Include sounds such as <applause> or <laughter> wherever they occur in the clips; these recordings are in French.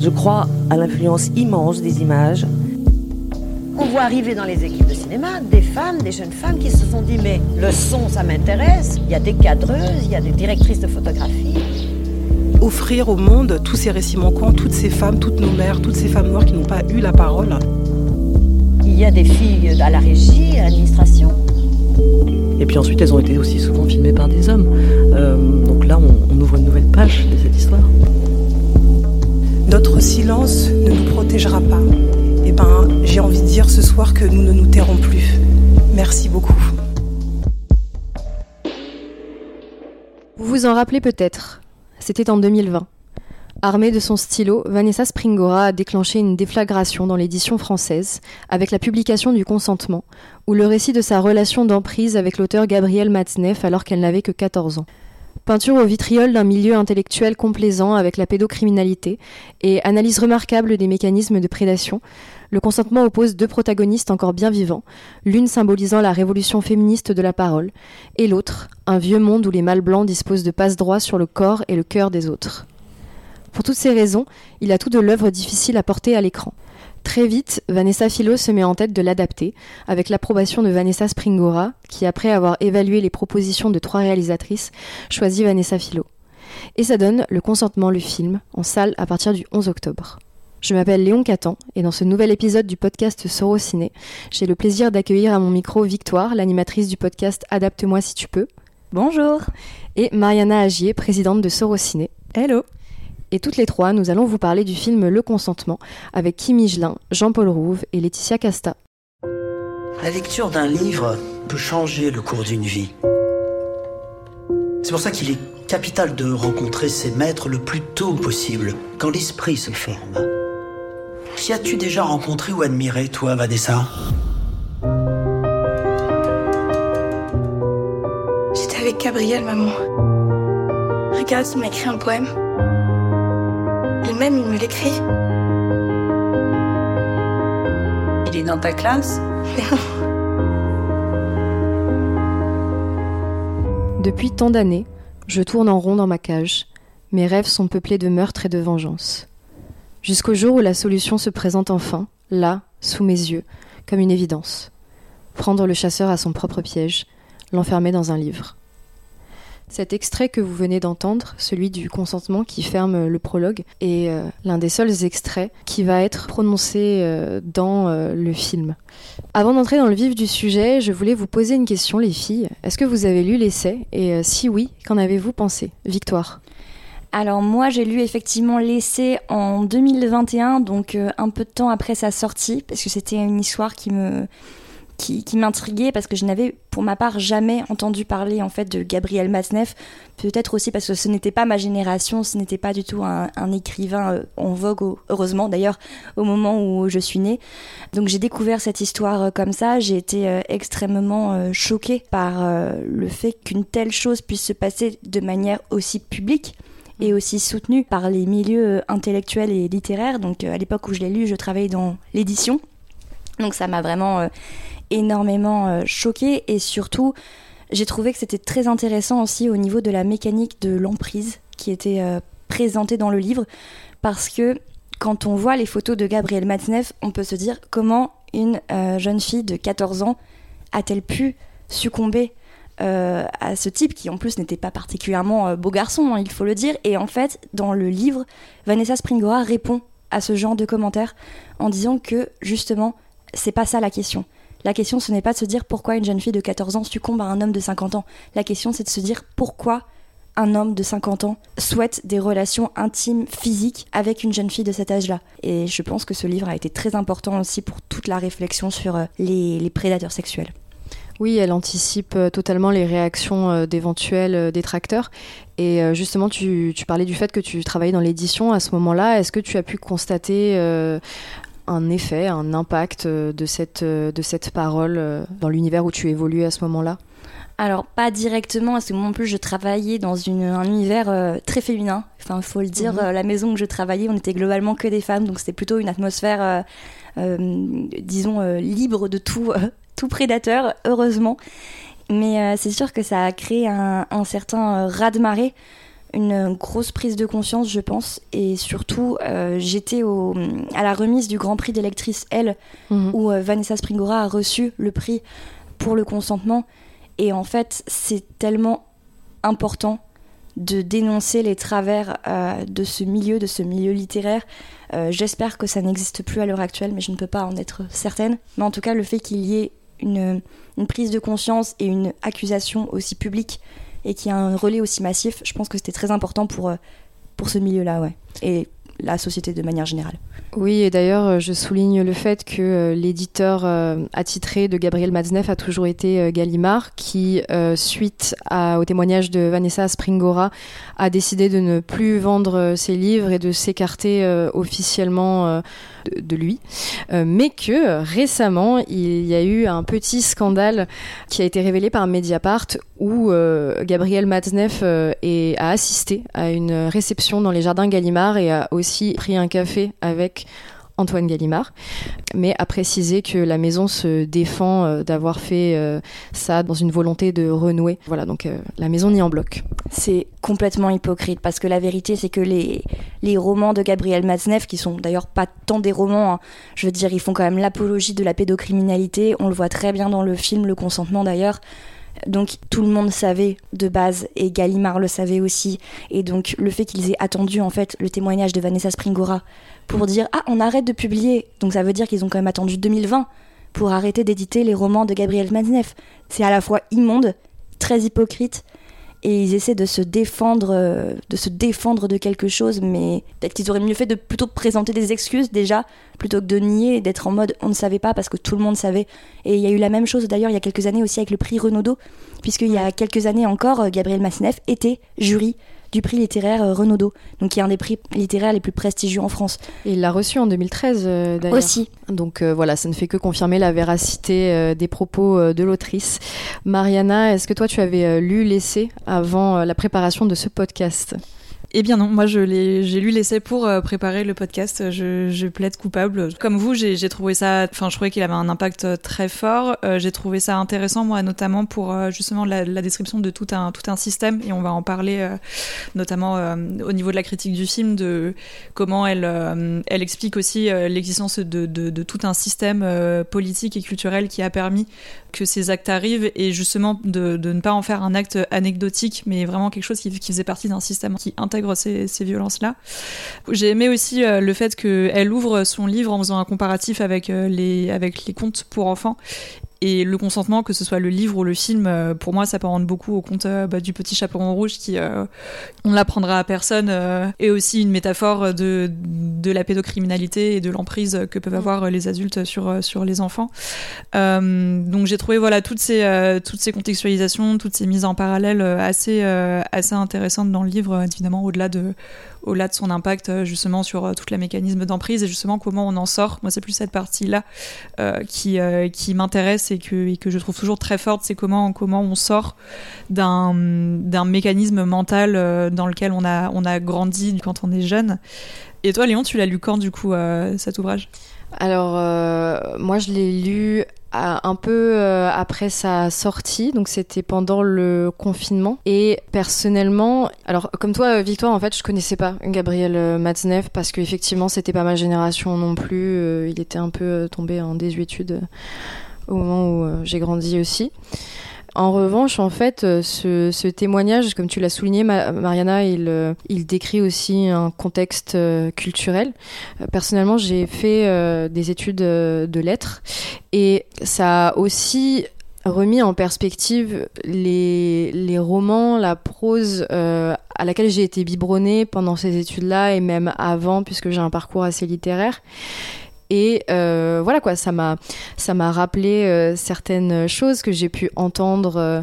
Je crois à l'influence immense des images. On voit arriver dans les équipes de cinéma des femmes, des jeunes femmes qui se sont dit mais le son ça m'intéresse, il y a des cadreuses, il y a des directrices de photographie. Offrir au monde tous ces récits manquants, toutes ces femmes, toutes nos mères, toutes ces femmes noires qui n'ont pas eu la parole. Il y a des filles à la régie, à l'administration. Et puis ensuite, elles ont été aussi souvent filmées par des hommes. Euh, donc là, on, on ouvre une nouvelle page de cette histoire. Notre silence ne nous protégera pas. Eh ben, j'ai envie de dire ce soir que nous ne nous tairons plus. Merci beaucoup. Vous vous en rappelez peut-être. C'était en 2020. Armée de son stylo, Vanessa Springora a déclenché une déflagration dans l'édition française avec la publication du Consentement, ou le récit de sa relation d'emprise avec l'auteur Gabriel Matzneff alors qu'elle n'avait que 14 ans. Peinture au vitriol d'un milieu intellectuel complaisant avec la pédocriminalité et analyse remarquable des mécanismes de prédation, le consentement oppose deux protagonistes encore bien vivants, l'une symbolisant la révolution féministe de la parole, et l'autre, un vieux monde où les mâles blancs disposent de passe-droit sur le corps et le cœur des autres. Pour toutes ces raisons, il a tout de l'œuvre difficile à porter à l'écran. Très vite, Vanessa Philo se met en tête de l'adapter, avec l'approbation de Vanessa Springora, qui, après avoir évalué les propositions de trois réalisatrices, choisit Vanessa Philo. Et ça donne Le Consentement, le film, en salle à partir du 11 octobre. Je m'appelle Léon Catan, et dans ce nouvel épisode du podcast Sorociné, j'ai le plaisir d'accueillir à mon micro Victoire, l'animatrice du podcast Adapte-moi si tu peux. Bonjour. Et Mariana Agier, présidente de Sorociné. Hello. Et toutes les trois, nous allons vous parler du film Le Consentement avec Kim Higelin, Jean-Paul Rouve et Laetitia Casta. La lecture d'un livre peut changer le cours d'une vie. C'est pour ça qu'il est capital de rencontrer ses maîtres le plus tôt possible, quand l'esprit se forme. Qui as-tu déjà rencontré ou admiré, toi, Vanessa? J'étais avec Gabriel, maman. Regarde, il m'a écrit un poème. Elle-même, il me l'écrit. Il est dans ta classe? <laughs> Depuis tant d'années, je tourne en rond dans ma cage. Mes rêves sont peuplés de meurtres et de vengeance. Jusqu'au jour où la solution se présente enfin, là, sous mes yeux, comme une évidence. Prendre le chasseur à son propre piège, l'enfermer dans un livre. Cet extrait que vous venez d'entendre, celui du consentement qui ferme le prologue, est euh, l'un des seuls extraits qui va être prononcé euh, dans euh, le film. Avant d'entrer dans le vif du sujet, je voulais vous poser une question, les filles. Est-ce que vous avez lu l'essai? Et si oui, qu'en avez-vous pensé? Victoire Alors moi j'ai lu effectivement l'essai en 2021, donc un peu de temps après sa sortie, parce que c'était une histoire qui me qui, qui m'intriguait parce que je n'avais pour ma part jamais entendu parler en fait de Gabriel Matzneff. Peut-être aussi parce que ce n'était pas ma génération, ce n'était pas du tout un, un écrivain euh, en vogue, au- heureusement d'ailleurs, au moment où je suis née. Donc j'ai découvert cette histoire euh, comme ça, j'ai été euh, extrêmement choquée par le fait qu'une telle chose puisse se passer de manière aussi publique et aussi soutenue par les milieux intellectuels et littéraires. Donc à l'époque où je l'ai lu, je travaillais dans l'édition. Donc ça m'a vraiment euh, énormément euh, choquée et surtout j'ai trouvé que c'était très intéressant aussi au niveau de la mécanique de l'emprise qui était euh, présentée dans le livre parce que quand on voit les photos de Gabriel Matzneff, on peut se dire comment une euh, jeune fille de 14 ans a-t-elle pu succomber à ce type qui en plus n'était pas particulièrement beau garçon, hein, il faut le dire. Et en fait, dans le livre, Vanessa Springora répond à ce genre de commentaires en disant que justement, c'est pas ça la question. La question, ce n'est pas de se dire pourquoi une jeune fille de 14 ans succombe à un homme de 50 ans. La question, c'est de se dire pourquoi un homme de 50 ans souhaite des relations intimes, physiques avec une jeune fille de cet âge-là. Et je pense que ce livre a été très important aussi pour toute la réflexion sur euh, les, les prédateurs sexuels. Oui, elle anticipe euh, totalement les réactions euh, d'éventuels détracteurs. Et justement, tu, tu parlais du fait que tu travaillais dans l'édition à ce moment-là. Est-ce que tu as pu constater un effet, un impact euh, de cette, euh, de cette parole euh, dans l'univers où tu évolues à ce moment-là? Alors, pas directement, parce que moi non plus, je travaillais dans une, un univers euh, très féminin. Enfin, il faut le dire, Mhm. euh, la maison où je travaillais, on était globalement que des femmes, donc c'était plutôt une atmosphère, euh, disons, libre de tout, <laughs> tout prédateur, heureusement. Mais c'est sûr que ça a créé un, un certain raz-de-marée une grosse prise de conscience, je pense. Et surtout, euh, j'étais au, à la remise du Grand Prix d'électrice L, Mhm. où euh, Vanessa Springora a reçu le prix pour le consentement. Et en fait, c'est tellement important de dénoncer les travers euh, de ce milieu, de ce milieu littéraire. J'espère que ça n'existe plus à l'heure actuelle, mais je ne peux pas en être certaine. Mais en tout cas, le fait qu'il y ait une, une prise de conscience et une accusation aussi publique et qu'il y ait un relais aussi massif, je pense que c'était très important pour, euh, pour ce milieu-là, ouais. Et la société de manière générale. Oui, et d'ailleurs, euh, je souligne le fait que euh, l'éditeur attitré de Gabriel Matzneff a toujours été Gallimard, qui, suite au témoignage de Vanessa Springora, a décidé de ne plus vendre ses livres et de s'écarter officiellement de, lui. Euh, mais que euh, récemment, il y a eu un petit scandale qui a été révélé par Mediapart où euh, Gabriel Matzneff a assisté à une réception dans les jardins Gallimard et a aussi pris un café avec Antoine Gallimard, mais a précisé que la maison se défend euh, d'avoir fait euh, ça dans une volonté de renouer. Voilà, donc euh, la maison nie en bloc. C'est complètement hypocrite parce que la vérité c'est que les, les romans de Gabriel Matzneff, qui sont d'ailleurs pas tant des romans, hein, je veux dire, ils font quand même l'apologie de la pédocriminalité. On le voit très bien dans le film Le consentement d'ailleurs. Donc tout le monde savait de base et Gallimard le savait aussi. Et donc le fait qu'ils aient attendu en fait le témoignage de Vanessa Springora pour dire ah on arrête de publier, donc ça veut dire qu'ils ont quand même attendu 2020 pour arrêter d'éditer les romans de Gabriel Matzneff. C'est à la fois immonde, très hypocrite et ils essaient de se défendre euh, de se défendre de quelque chose mais peut-être qu'ils auraient mieux fait de plutôt présenter des excuses déjà plutôt que de nier d'être en mode on ne savait pas parce que tout le monde savait. Et il y a eu la même chose d'ailleurs il y a quelques années aussi avec le prix Renaudot puisqu'il y a quelques années encore euh, Gabriel Masneff était jury du prix littéraire euh, Renaudot donc qui est un des prix littéraires les plus prestigieux en France Et il l'a reçu en 2013 euh, d'ailleurs. aussi Donc euh, voilà, ça ne fait que confirmer la véracité euh, des propos de l'autrice. Mariana, est-ce que toi tu avais lu l'essai avant la préparation de ce podcast? Eh bien non, moi j'ai lu l'essai pour euh, préparer le podcast. Je, je plaide coupable. Comme vous, j'ai, trouvé ça. Enfin, je trouvais qu'il avait un impact euh, très fort. Euh, j'ai trouvé ça intéressant, moi, notamment pour justement la, description de tout un tout un système. Et on va en parler, notamment au niveau de la critique du film, de comment elle elle explique aussi l'existence de, de, tout un système politique et culturel qui a permis que ces actes arrivent et justement de, de ne pas en faire un acte anecdotique, mais vraiment quelque chose qui, qui faisait partie d'un système qui intègre ces, ces violences-là. J'ai aimé aussi euh, le fait qu'elle ouvre son livre en faisant un comparatif avec, euh, les contes pour enfants. Et le consentement, que ce soit le livre ou le film, euh, pour moi, ça rendre beaucoup au conte euh, bah, du petit chaperon rouge qui, euh, on l'apprendra à personne, euh, est aussi une métaphore de, de la pédocriminalité et de l'emprise que peuvent avoir euh, les adultes sur, euh, sur les enfants. Euh, donc j'ai trouvé voilà toutes ces toutes ces contextualisations, toutes ces mises en parallèle assez assez intéressantes dans le livre, évidemment au-delà de au-delà de son impact euh, justement sur euh, tout le mécanisme d'emprise et justement comment on en sort. Moi c'est plus cette partie-là euh, qui qui m'intéresse et que que je trouve toujours très forte, c'est comment comment on sort d'un d'un mécanisme mental dans lequel on a on a grandi quand on est jeune. Et toi Léon, tu l'as lu quand du coup cet ouvrage? Alors, moi je l'ai lu un peu euh, après sa sortie, donc c'était pendant le confinement. Et personnellement, alors comme toi, euh, Victoire, en fait, je connaissais pas Gabriel euh, Matzneff parce qu'effectivement, c'était pas ma génération non plus. Il était un peu tombé en désuétude au moment où j'ai grandi aussi. En revanche, en fait, euh, ce, témoignage, comme tu l'as souligné, Ma- Mariana, il, euh, il décrit aussi un contexte euh, culturel. Personnellement, j'ai fait des études de lettres et ça a aussi remis en perspective les, romans, la prose à laquelle j'ai été biberonnée pendant ces études-là et même avant, puisque j'ai un parcours assez littéraire. Et euh, voilà quoi, ça m'a ça m'a rappelé euh, certaines choses que j'ai pu entendre euh,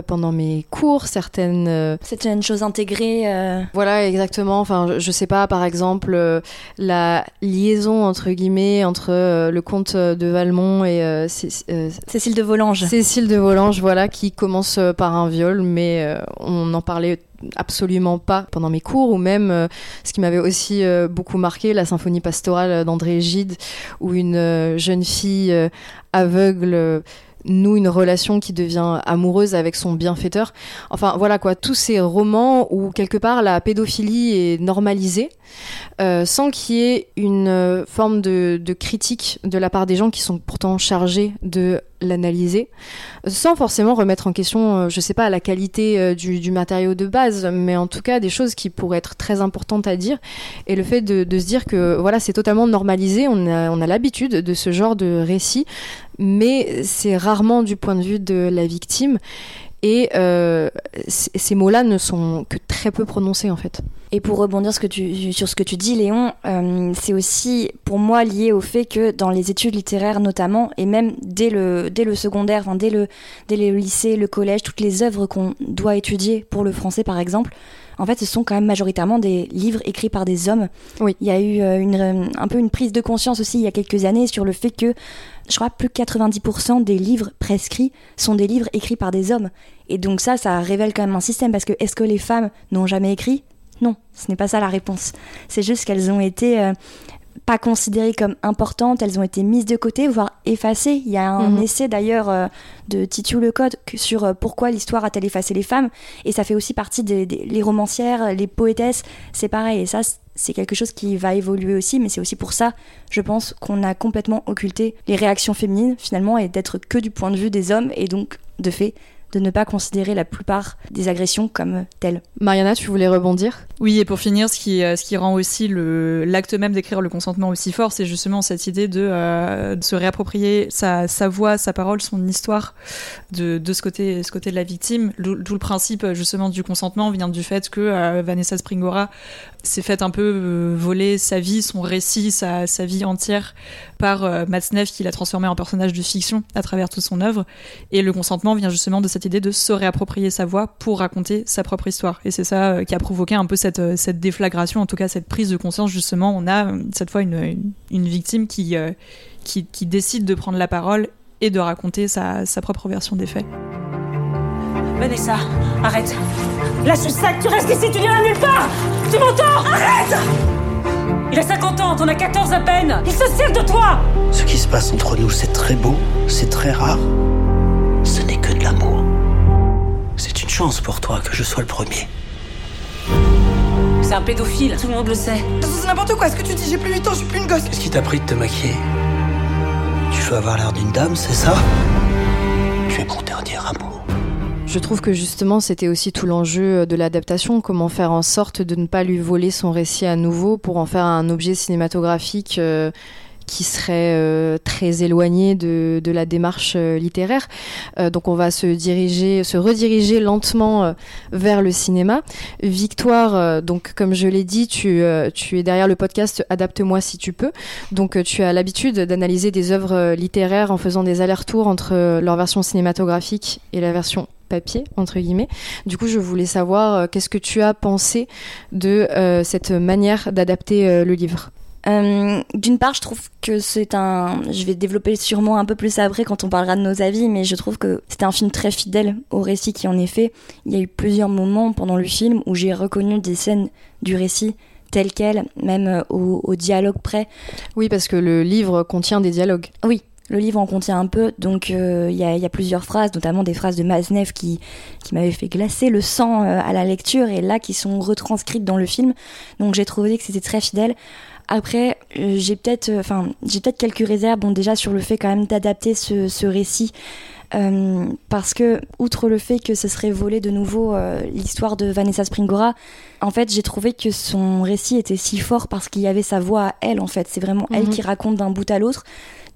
pendant mes cours, certaines euh, c'est une chose intégrée euh, voilà, exactement. Enfin, je, sais pas, par exemple, euh, la liaison entre guillemets entre euh, le comte de Valmont et euh, Cé- euh, Cécile de Volanges Cécile de Volanges, voilà, qui commence euh, par un viol, mais euh, on n'en parlait absolument pas pendant mes cours, ou même euh, ce qui m'avait aussi euh, beaucoup marqué, la symphonie pastorale d'André Gide, où une euh, jeune fille euh, aveugle euh, noue une relation qui devient amoureuse avec son bienfaiteur. Enfin voilà quoi, tous ces romans où quelque part la pédophilie est normalisée, euh, sans qu'il y ait une euh, forme de, critique de la part des gens qui sont pourtant chargés de l'analyser, sans forcément remettre en question, euh, je sais pas, la qualité euh, du, matériau de base, mais en tout cas des choses qui pourraient être très importantes à dire. Et le fait de, de se dire que voilà, c'est totalement normalisé, on a, on a l'habitude de ce genre de récit, mais c'est rarement du point de vue de la victime. Et euh, ces mots-là ne sont que très peu prononcés en fait. Et pour rebondir sur ce que tu dis, Léon, euh, c'est aussi pour moi lié au fait que dans les études littéraires notamment, et même dès le, secondaire, dès, dès le lycée, le collège, toutes les œuvres qu'on doit étudier pour le français par exemple, en fait, ce sont quand même majoritairement des livres écrits par des hommes. Oui. Il y a eu euh, une, un peu une prise de conscience aussi il y a quelques années sur le fait que, je crois, plus de 90% des livres prescrits sont des livres écrits par des hommes. Et donc ça, ça révèle quand même un système parce que est-ce que les femmes n'ont jamais écrit? Non, ce n'est pas ça la réponse. C'est juste qu'elles ont été euh, pas considérées comme importantes, elles ont été mises de côté, voire effacées. Il y a un Mhm. mmh. essai d'ailleurs euh, de Titu Lecoq sur euh, pourquoi l'histoire a-t-elle effacé les femmes, et ça fait aussi partie des, des les romancières, les poétesses, c'est pareil. Et ça, c'est quelque chose qui va évoluer aussi, mais c'est aussi pour ça, je pense, qu'on a complètement occulté les réactions féminines finalement et d'être que du point de vue des hommes, et donc de fait de ne pas considérer la plupart des agressions comme telles. Mariana, tu voulais rebondir? Oui, et pour finir, ce qui, euh, ce qui rend aussi l'acte même d'écrire le consentement aussi fort, c'est justement cette idée de, euh, de se réapproprier sa, sa voix, sa parole, son histoire de, de ce, côté, ce côté de la victime. D'où le principe justement du consentement vient du fait que euh, Vanessa Springora s'est fait un peu euh, voler sa vie, son récit, sa, sa vie entière par euh, qui l'a transformé en personnage de fiction à travers toute son œuvre. Et le consentement vient justement de cette idée de se réapproprier sa voix pour raconter sa propre histoire. Et c'est ça euh, qui a provoqué un peu cette, euh, cette déflagration, en tout cas cette prise de conscience justement. On a cette fois une, une, une victime qui, qui, qui, décide de prendre la parole et de raconter sa, sa propre version des faits. Vanessa, arrête. Lâche le sac, tu restes ici, tu n'iras nulle part Tu m'entends? Arrête Il a 50 ans, t'en as 14 à peine Il se sert de toi Ce qui se passe entre nous, c'est très beau, c'est très rare. Ce n'est que de l'amour. C'est une chance pour toi que je sois le premier. C'est un pédophile, tout le monde le sait. C'est n'importe quoi, ce que tu dis, j'ai plus 8 ans, je suis plus une gosse? Qu'est-ce qui t'a pris de te maquiller? Tu veux avoir l'air d'une dame, c'est ça? Tu es mon dernier amour. Je trouve que justement c'était aussi tout l'enjeu de l'adaptation, comment faire en sorte de ne pas lui voler son récit à nouveau pour en faire un objet cinématographique euh, qui serait euh, très éloigné de, la démarche euh, littéraire. Euh, donc on va se diriger, se rediriger lentement euh, vers le cinéma. Victoire, euh, donc comme je l'ai dit, tu, euh, es derrière le podcast Adapte-moi si tu peux. Donc euh, tu as l'habitude d'analyser des œuvres euh, littéraires en faisant des allers-retours entre euh, leur version cinématographique et la version papier entre guillemets. Du coup, je voulais savoir euh, qu'est-ce que tu as pensé de euh, cette manière d'adapter euh, le livre? Euh, D'une part, je trouve que c'est un. Je vais développer sûrement un peu plus après quand on parlera de nos avis, mais je trouve que c'est un film très fidèle au récit qui en est fait. Il y a eu plusieurs moments pendant le film où j'ai reconnu des scènes du récit telles quelles, même au, au dialogue près. Oui, parce que le livre contient des dialogues. Oui, le livre en contient un peu, donc il euh, y, a, y, a, plusieurs phrases, notamment des phrases de Maznev qui, qui m'avaient fait glacer le sang euh, à la lecture et là qui sont retranscrites dans le film. Donc j'ai trouvé que c'était très fidèle. Après, euh, j'ai peut-être, quelques réserves. Déjà sur le fait quand même d'adapter ce récit. Euh, parce que, outre le fait que ce serait volé de nouveau euh, l'histoire de Vanessa Springora, en fait, j'ai trouvé que son récit était si fort parce qu'il y avait sa voix à elle, en fait. C'est vraiment mm -hmm. elle qui raconte d'un bout à l'autre.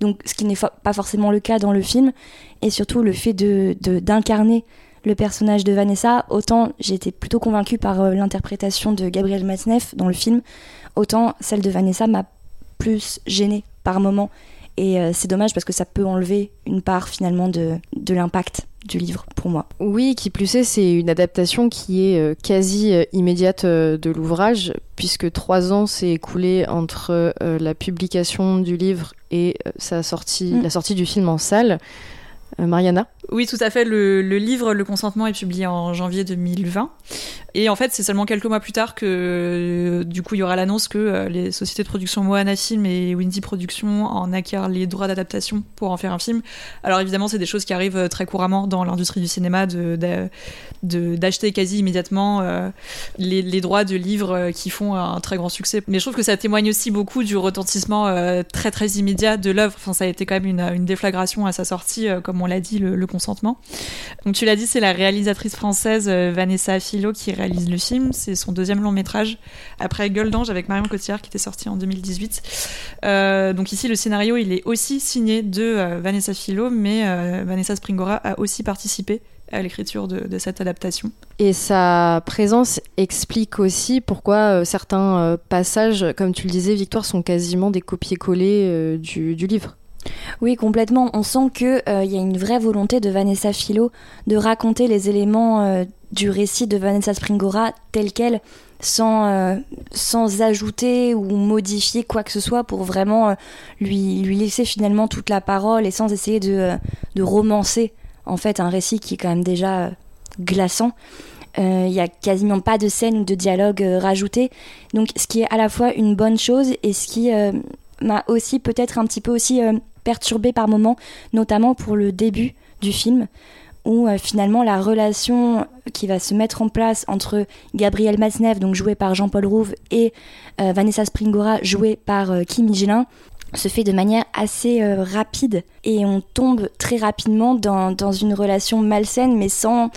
Donc, ce qui n'est pas forcément le cas dans le film. Et surtout, le fait de, d'incarner le personnage de Vanessa, autant j'ai été plutôt convaincue par euh, l'interprétation de Gabriel Matzneff dans le film, autant celle de Vanessa m'a plus gênée par moment. Et euh, c'est dommage parce que ça peut enlever une part finalement de, de l'impact du livre pour moi. Oui, qui plus est, c'est une adaptation qui est euh, quasi euh, immédiate euh, de l'ouvrage, puisque trois ans s'est écoulé entre euh, la publication du livre et euh, sa sortie, mm. la sortie du film en salle. Euh, Mariana? Oui, tout à fait. Le, le, livre Le consentement est publié en janvier 2020. Et en fait, c'est seulement quelques mois plus tard que, du coup, il y aura l'annonce que les sociétés de production Moana Film et Windy Productions en acquièrent les droits d'adaptation pour en faire un film. Alors évidemment, c'est des choses qui arrivent très couramment dans l'industrie du cinéma, de, d'acheter quasi immédiatement les, les, droits de livres qui font un très grand succès. Mais je trouve que ça témoigne aussi beaucoup du retentissement très très immédiat de l'œuvre. Enfin, ça a été quand même une, une déflagration à sa sortie, comme on l'a dit, le, le consentement. Donc tu l'as dit, c'est la réalisatrice française Vanessa Philo qui réalise le film. C'est son deuxième long métrage après Gueule d'ange avec Marion Cotillard qui était sorti en 2018. Euh, donc ici, le scénario, il est aussi signé de euh, Vanessa Philo, mais euh, Vanessa Springora a aussi participé à l'écriture de, cette adaptation. Et sa présence explique aussi pourquoi certains passages, comme tu le disais, Victoire, sont quasiment des copier-coller du livre. Oui, complètement. On sent qu'il il y a une vraie volonté de Vanessa Philo de raconter les éléments du récit de Vanessa Springora tel quel, sans, euh, sans ajouter ou modifier quoi que ce soit pour vraiment euh, lui, lui laisser finalement toute la parole et sans essayer de, euh, de romancer en fait un récit qui est quand même déjà glaçant. Il n'y a quasiment pas de scène ou de dialogue rajouté. Donc ce qui est à la fois une bonne chose et ce qui m'a aussi peut-être un petit peu aussi perturbé par moments, notamment pour le début du film où euh, finalement la relation qui va se mettre en place entre Gabriel Masnev, donc joué par Jean-Paul Rouve, et euh, Vanessa Springora, jouée par euh, Kim se fait de manière assez rapide et on tombe très rapidement dans, dans, une relation malsaine mais sans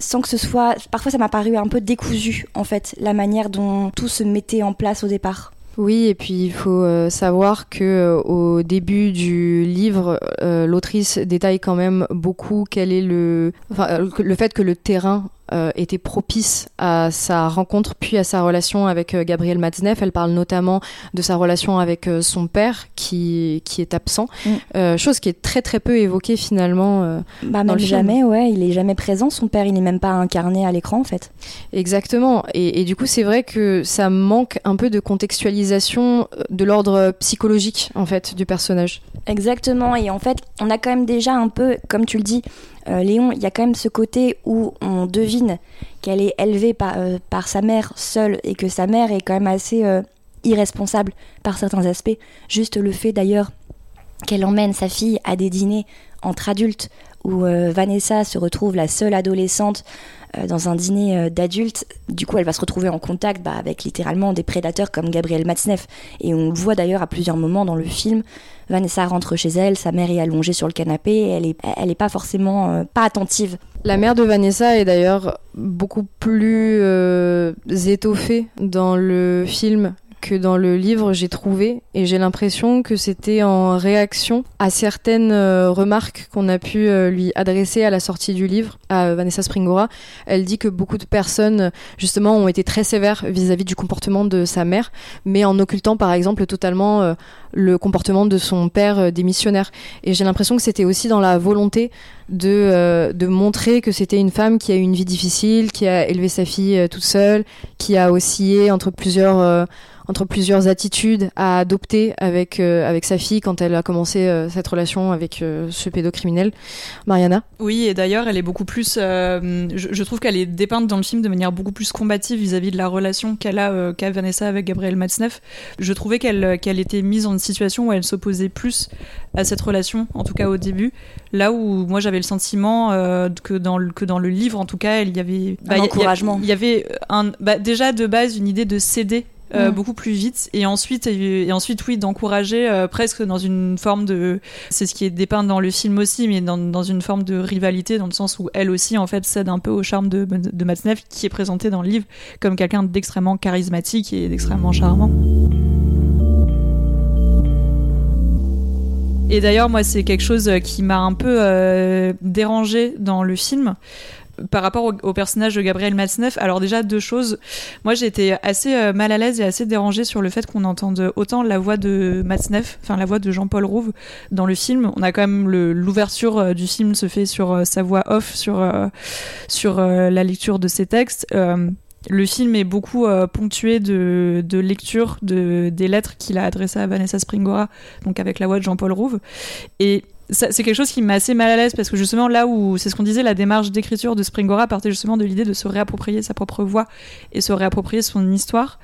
sans que ce soit parfois ça m'a paru un peu décousu en fait la manière dont tout se mettait en place au départ. Oui, et puis il faut euh, savoir que euh, au début du livre, euh, l'autrice détaille quand même beaucoup quel est le, enfin, le fait que le terrain euh, était propice à sa rencontre puis à sa relation avec euh, Gabriel Matzneff. Elle parle notamment de sa relation avec euh, son père qui, qui est absent, mm. chose qui est très très peu évoquée finalement. bah, dans le jamais, ouais, il est jamais présent. Son père, il n'est même pas incarné à l'écran en fait. Exactement. Et, et du coup, c'est vrai que ça manque un peu de contextualisation de l'ordre psychologique en fait du personnage. Exactement. Et en fait, on a quand même déjà un peu, comme tu le dis, euh, Léon, il y a quand même ce côté où on devine qu'elle est élevée par, euh, par, sa mère seule et que sa mère est quand même assez euh, irresponsable par certains aspects. Juste le fait d'ailleurs qu'elle emmène sa fille à des dîners entre adultes où Vanessa se retrouve la seule adolescente dans un dîner d'adultes. Du coup, elle va se retrouver en contact bah, avec littéralement des prédateurs comme Gabriel Matzneff. Et on le voit d'ailleurs à plusieurs moments dans le film. Vanessa rentre chez elle, sa mère est allongée sur le canapé, elle est, elle est pas forcément euh, pas attentive. La mère de Vanessa est d'ailleurs beaucoup plus euh, étoffée dans le film que dans le livre j'ai trouvé et j'ai l'impression que c'était en réaction à certaines euh, remarques qu'on a pu euh, lui adresser à la sortie du livre à Vanessa Springora. Elle dit que beaucoup de personnes justement ont été très sévères vis-à-vis du comportement de sa mère, mais en occultant par exemple totalement euh, le comportement de son père démissionnaire. Et j'ai l'impression que c'était aussi dans la volonté de, de montrer que c'était une femme qui a eu une vie difficile, qui a élevé sa fille toute seule, qui a oscillé entre plusieurs entre plusieurs attitudes à adopter avec, euh, avec sa fille quand elle a commencé euh, cette relation avec euh, ce pédocriminel. Mariana Oui, et d'ailleurs, elle est beaucoup plus. Je, je, trouve qu'elle est dépeinte dans le film de manière beaucoup plus combative vis-à-vis de la relation qu'elle a qu'a Vanessa avec Gabriel Matzneff. Je trouvais qu'elle qu'elle était mise dans une situation où elle s'opposait plus à cette relation, en tout cas au début. Là où moi j'avais le sentiment que, dans le, que dans le livre, en tout cas, il y avait. Bah, un encouragement. Il y, avait un, bah, déjà de base une idée de céder euh, beaucoup plus vite. Et ensuite et, ensuite oui d'encourager euh, presque dans une forme de c'est ce qui est dépeint dans le film aussi mais dans, dans, une forme de rivalité dans le sens où elle aussi en fait cède un peu au charme de, de Matzneff qui est présenté dans le livre comme quelqu'un d'extrêmement charismatique et d'extrêmement charmant. Et d'ailleurs, moi, c'est quelque chose qui m'a un peu euh, dérangé dans le film par rapport au, personnage de Gabriel Matzneff, alors déjà deux choses. Moi, j'ai été assez euh, mal à l'aise et assez dérangée sur le fait qu'on entende autant la voix de Matzneff, enfin la voix de Jean-Paul Rouve dans le film. On a quand même l'ouverture euh, du film se fait sur euh, sa voix off, sur sur la lecture de ses textes. le film est beaucoup ponctué de, de lecture de, des lettres qu'il a adressées à Vanessa Springora, donc avec la voix de Jean-Paul Rouve. Et c'est quelque chose qui met assez mal à l'aise parce que justement là où c'est ce qu'on disait, la démarche d'écriture de Springora partait justement de l'idée de se réapproprier sa propre voix et se réapproprier son histoire.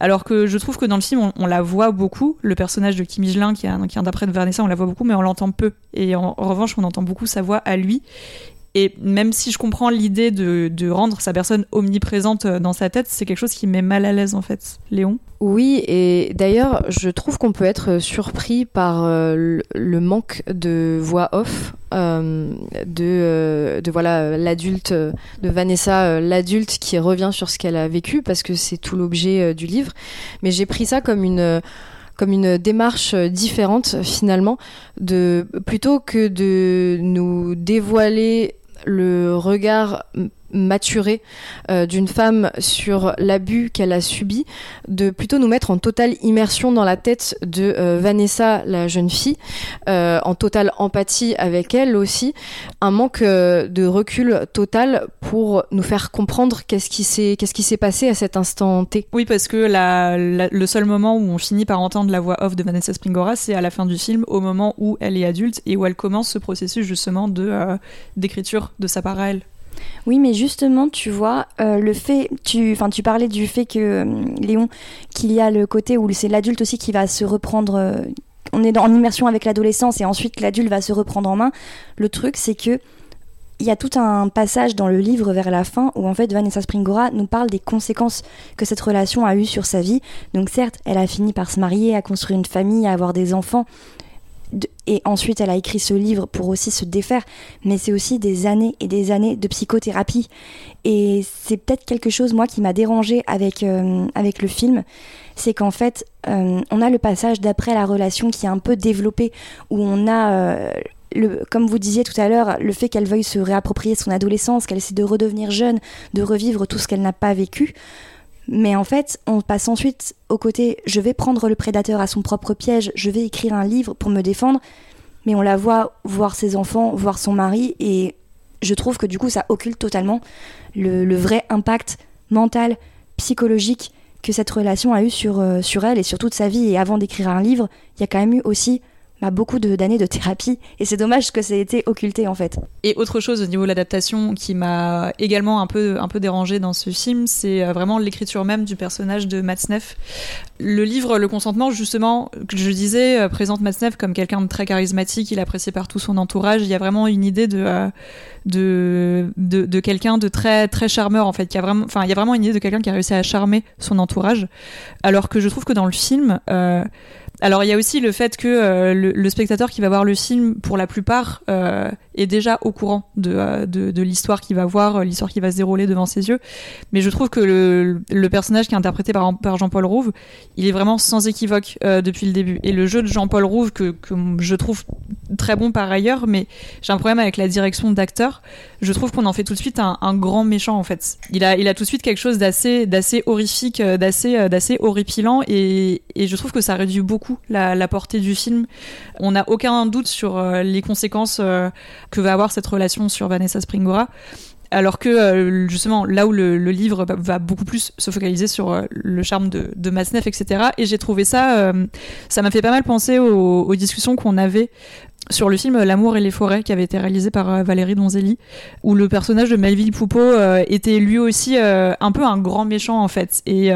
Alors que je trouve que dans le film, on, la voit beaucoup. Le personnage de Kim Higelin, qui est qui d'après de Vanessa, on la voit beaucoup, mais on l'entend peu. Et en revanche, on entend beaucoup sa voix à lui. Et même si je comprends l'idée de, rendre sa personne omniprésente euh, dans sa tête, c'est quelque chose qui met mal à l'aise en fait. Léon Oui, et d'ailleurs, je trouve qu'on peut être surpris par euh, le manque de voix off euh, de, de voilà l'adulte de Vanessa, l'adulte qui revient sur ce qu'elle a vécu parce que c'est tout l'objet du livre. Mais j'ai pris ça comme une comme une démarche différente finalement de plutôt que de nous dévoiler le regard maturé euh, d'une femme sur l'abus qu'elle a subi, de plutôt nous mettre en totale immersion dans la tête de euh, Vanessa, la jeune fille, euh, en totale empathie avec elle aussi, un manque de recul total pour nous faire comprendre qu'est-ce qui s'est passé à cet instant T. Oui, parce que le seul moment où on finit par entendre la voix off de Vanessa Springora, c'est à la fin du film, au moment où elle est adulte et où elle commence ce processus justement de d'écriture de sa part à elle. Oui, mais justement, tu vois, euh, le fait, tu, enfin, tu parlais du fait que euh, Léon, qu'il y a le côté où c'est l'adulte aussi qui va se reprendre. Euh, on est en immersion avec l'adolescence et ensuite l'adulte va se reprendre en main. Le truc, c'est que il y a tout un passage dans le livre vers la fin où en fait Vanessa Springora nous parle des conséquences que cette relation a eues sur sa vie. Donc certes, elle a fini par se marier, à construire une famille, à avoir des enfants, et ensuite elle a écrit ce livre pour aussi se défaire, mais c'est aussi des années et des années de psychothérapie. Et c'est peut-être quelque chose, moi, qui m'a dérangé avec, euh, avec le film, c'est qu'en fait, euh, on a le passage d'après la relation qui est un peu développé, où on a... Euh, comme vous disiez tout à l'heure, le fait qu'elle veuille se réapproprier son adolescence, qu'elle essaie de redevenir jeune, de revivre tout ce qu'elle n'a pas vécu, mais en fait, on passe ensuite au côté je vais prendre le prédateur à son propre piège, je vais écrire un livre pour me défendre, mais on la voit voir ses enfants, voir son mari, et je trouve que du coup ça occulte totalement le, vrai impact mental, psychologique que cette relation a eu sur, euh, sur elle et sur toute sa vie. Et avant d'écrire un livre, il y a quand même eu aussi bah, beaucoup d'années de, thérapie et c'est dommage que ça ait été occulté en fait. Et autre chose au niveau de l'adaptation qui m'a également un peu, un peu dérangé dans ce film, c'est euh, vraiment l'écriture même du personnage de Matsnef. Le livre Le Consentement, justement, que je disais, euh, présente Matsnef comme quelqu'un de très charismatique, il est apprécié par tout son entourage, il y a vraiment une idée de... Euh, de, de, de quelqu'un de très très charmeur en fait qui a vraiment enfin il y a vraiment une idée de quelqu'un qui a réussi à charmer son entourage alors que je trouve que dans le film alors il y a aussi le fait que euh, le, spectateur qui va voir le film, pour la plupart, euh, est déjà au courant de, euh, de, de l'histoire qu'il va voir, l'histoire qui va se dérouler devant ses yeux. Mais je trouve que le, personnage qui est interprété par, par Jean-Paul Rouve, il est vraiment sans équivoque depuis le début. Et le jeu de Jean-Paul Rouve, que, que je trouve très bon par ailleurs, mais j'ai un problème avec la direction d'acteur. Je trouve qu'on en fait tout de suite un, grand méchant en fait. Il a, il a tout de suite quelque chose d'assez, horrifique, d'assez horripilant, et, et je trouve que ça réduit beaucoup la, portée du film. On n'a aucun doute sur euh, les conséquences euh, que va avoir cette relation sur Vanessa Springora. Alors que euh, justement là où le, livre va, beaucoup plus se focaliser sur le charme de, de etc. Et j'ai trouvé ça, ça m'a fait pas mal penser aux discussions qu'on avait sur le film L'amour et les forêts qui avait été réalisé par euh, Valérie Donzelli où le personnage de Melville Poupeau euh, était lui aussi euh, un peu un grand méchant en fait. Et,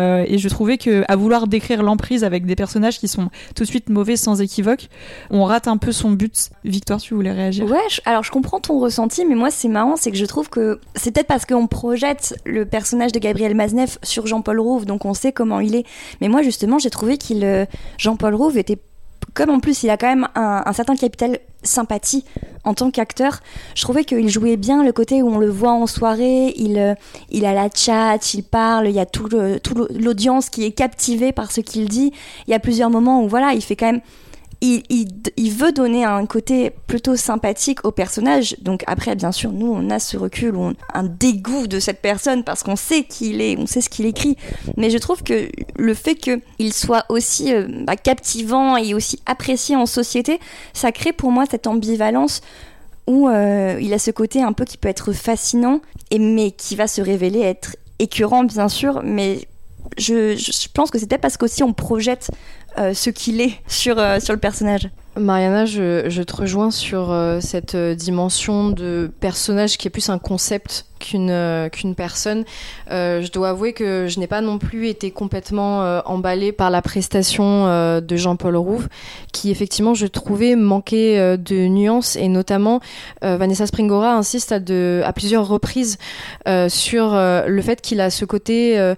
je trouvais que à vouloir décrire l'emprise avec des personnages qui sont tout de suite mauvais sans équivoque on rate un peu son but. Victoire tu voulais réagir? Ouais alors je comprends ton ressenti mais moi c'est marrant c'est que je trouve que c'est peut-être parce qu'on projette le personnage de Gabriel Maznev sur Jean-Paul Rouve donc on sait comment il est. Mais moi justement j'ai trouvé qu'il Jean-Paul Rouve était comme en plus il a quand même un, certain capital sympathie en tant qu'acteur, je trouvais qu'il jouait bien le côté où on le voit en soirée, il, euh, il a la chat, il parle, il y a tout l'audience qui est captivée par ce qu'il dit. Il y a plusieurs moments où voilà, il fait quand même il, veut donner un côté plutôt sympathique au personnage. Donc après, bien sûr, nous, on a ce recul, on, un dégoût de cette personne parce qu'on sait qui il est, on sait ce qu'il écrit. Mais je trouve que le fait qu'il soit aussi euh, bah, captivant et aussi apprécié en société, ça crée pour moi cette ambivalence où euh, il a ce côté un peu qui peut être fascinant, et, mais qui va se révéler être écœurant, bien sûr, mais je, je pense que c'était parce qu'aussi on projette euh, ce qu'il est sur, euh, sur le personnage. Mariana, je, je te rejoins sur euh, cette dimension de personnage qui est plus un concept qu'une qu'une personne. Je dois avouer que je n'ai pas non plus été complètement emballée par la prestation de Jean-Paul Rouve, qui effectivement je trouvais manquer euh, de nuances et notamment Vanessa Springora insiste à, de, à plusieurs reprises sur le fait qu'il a ce côté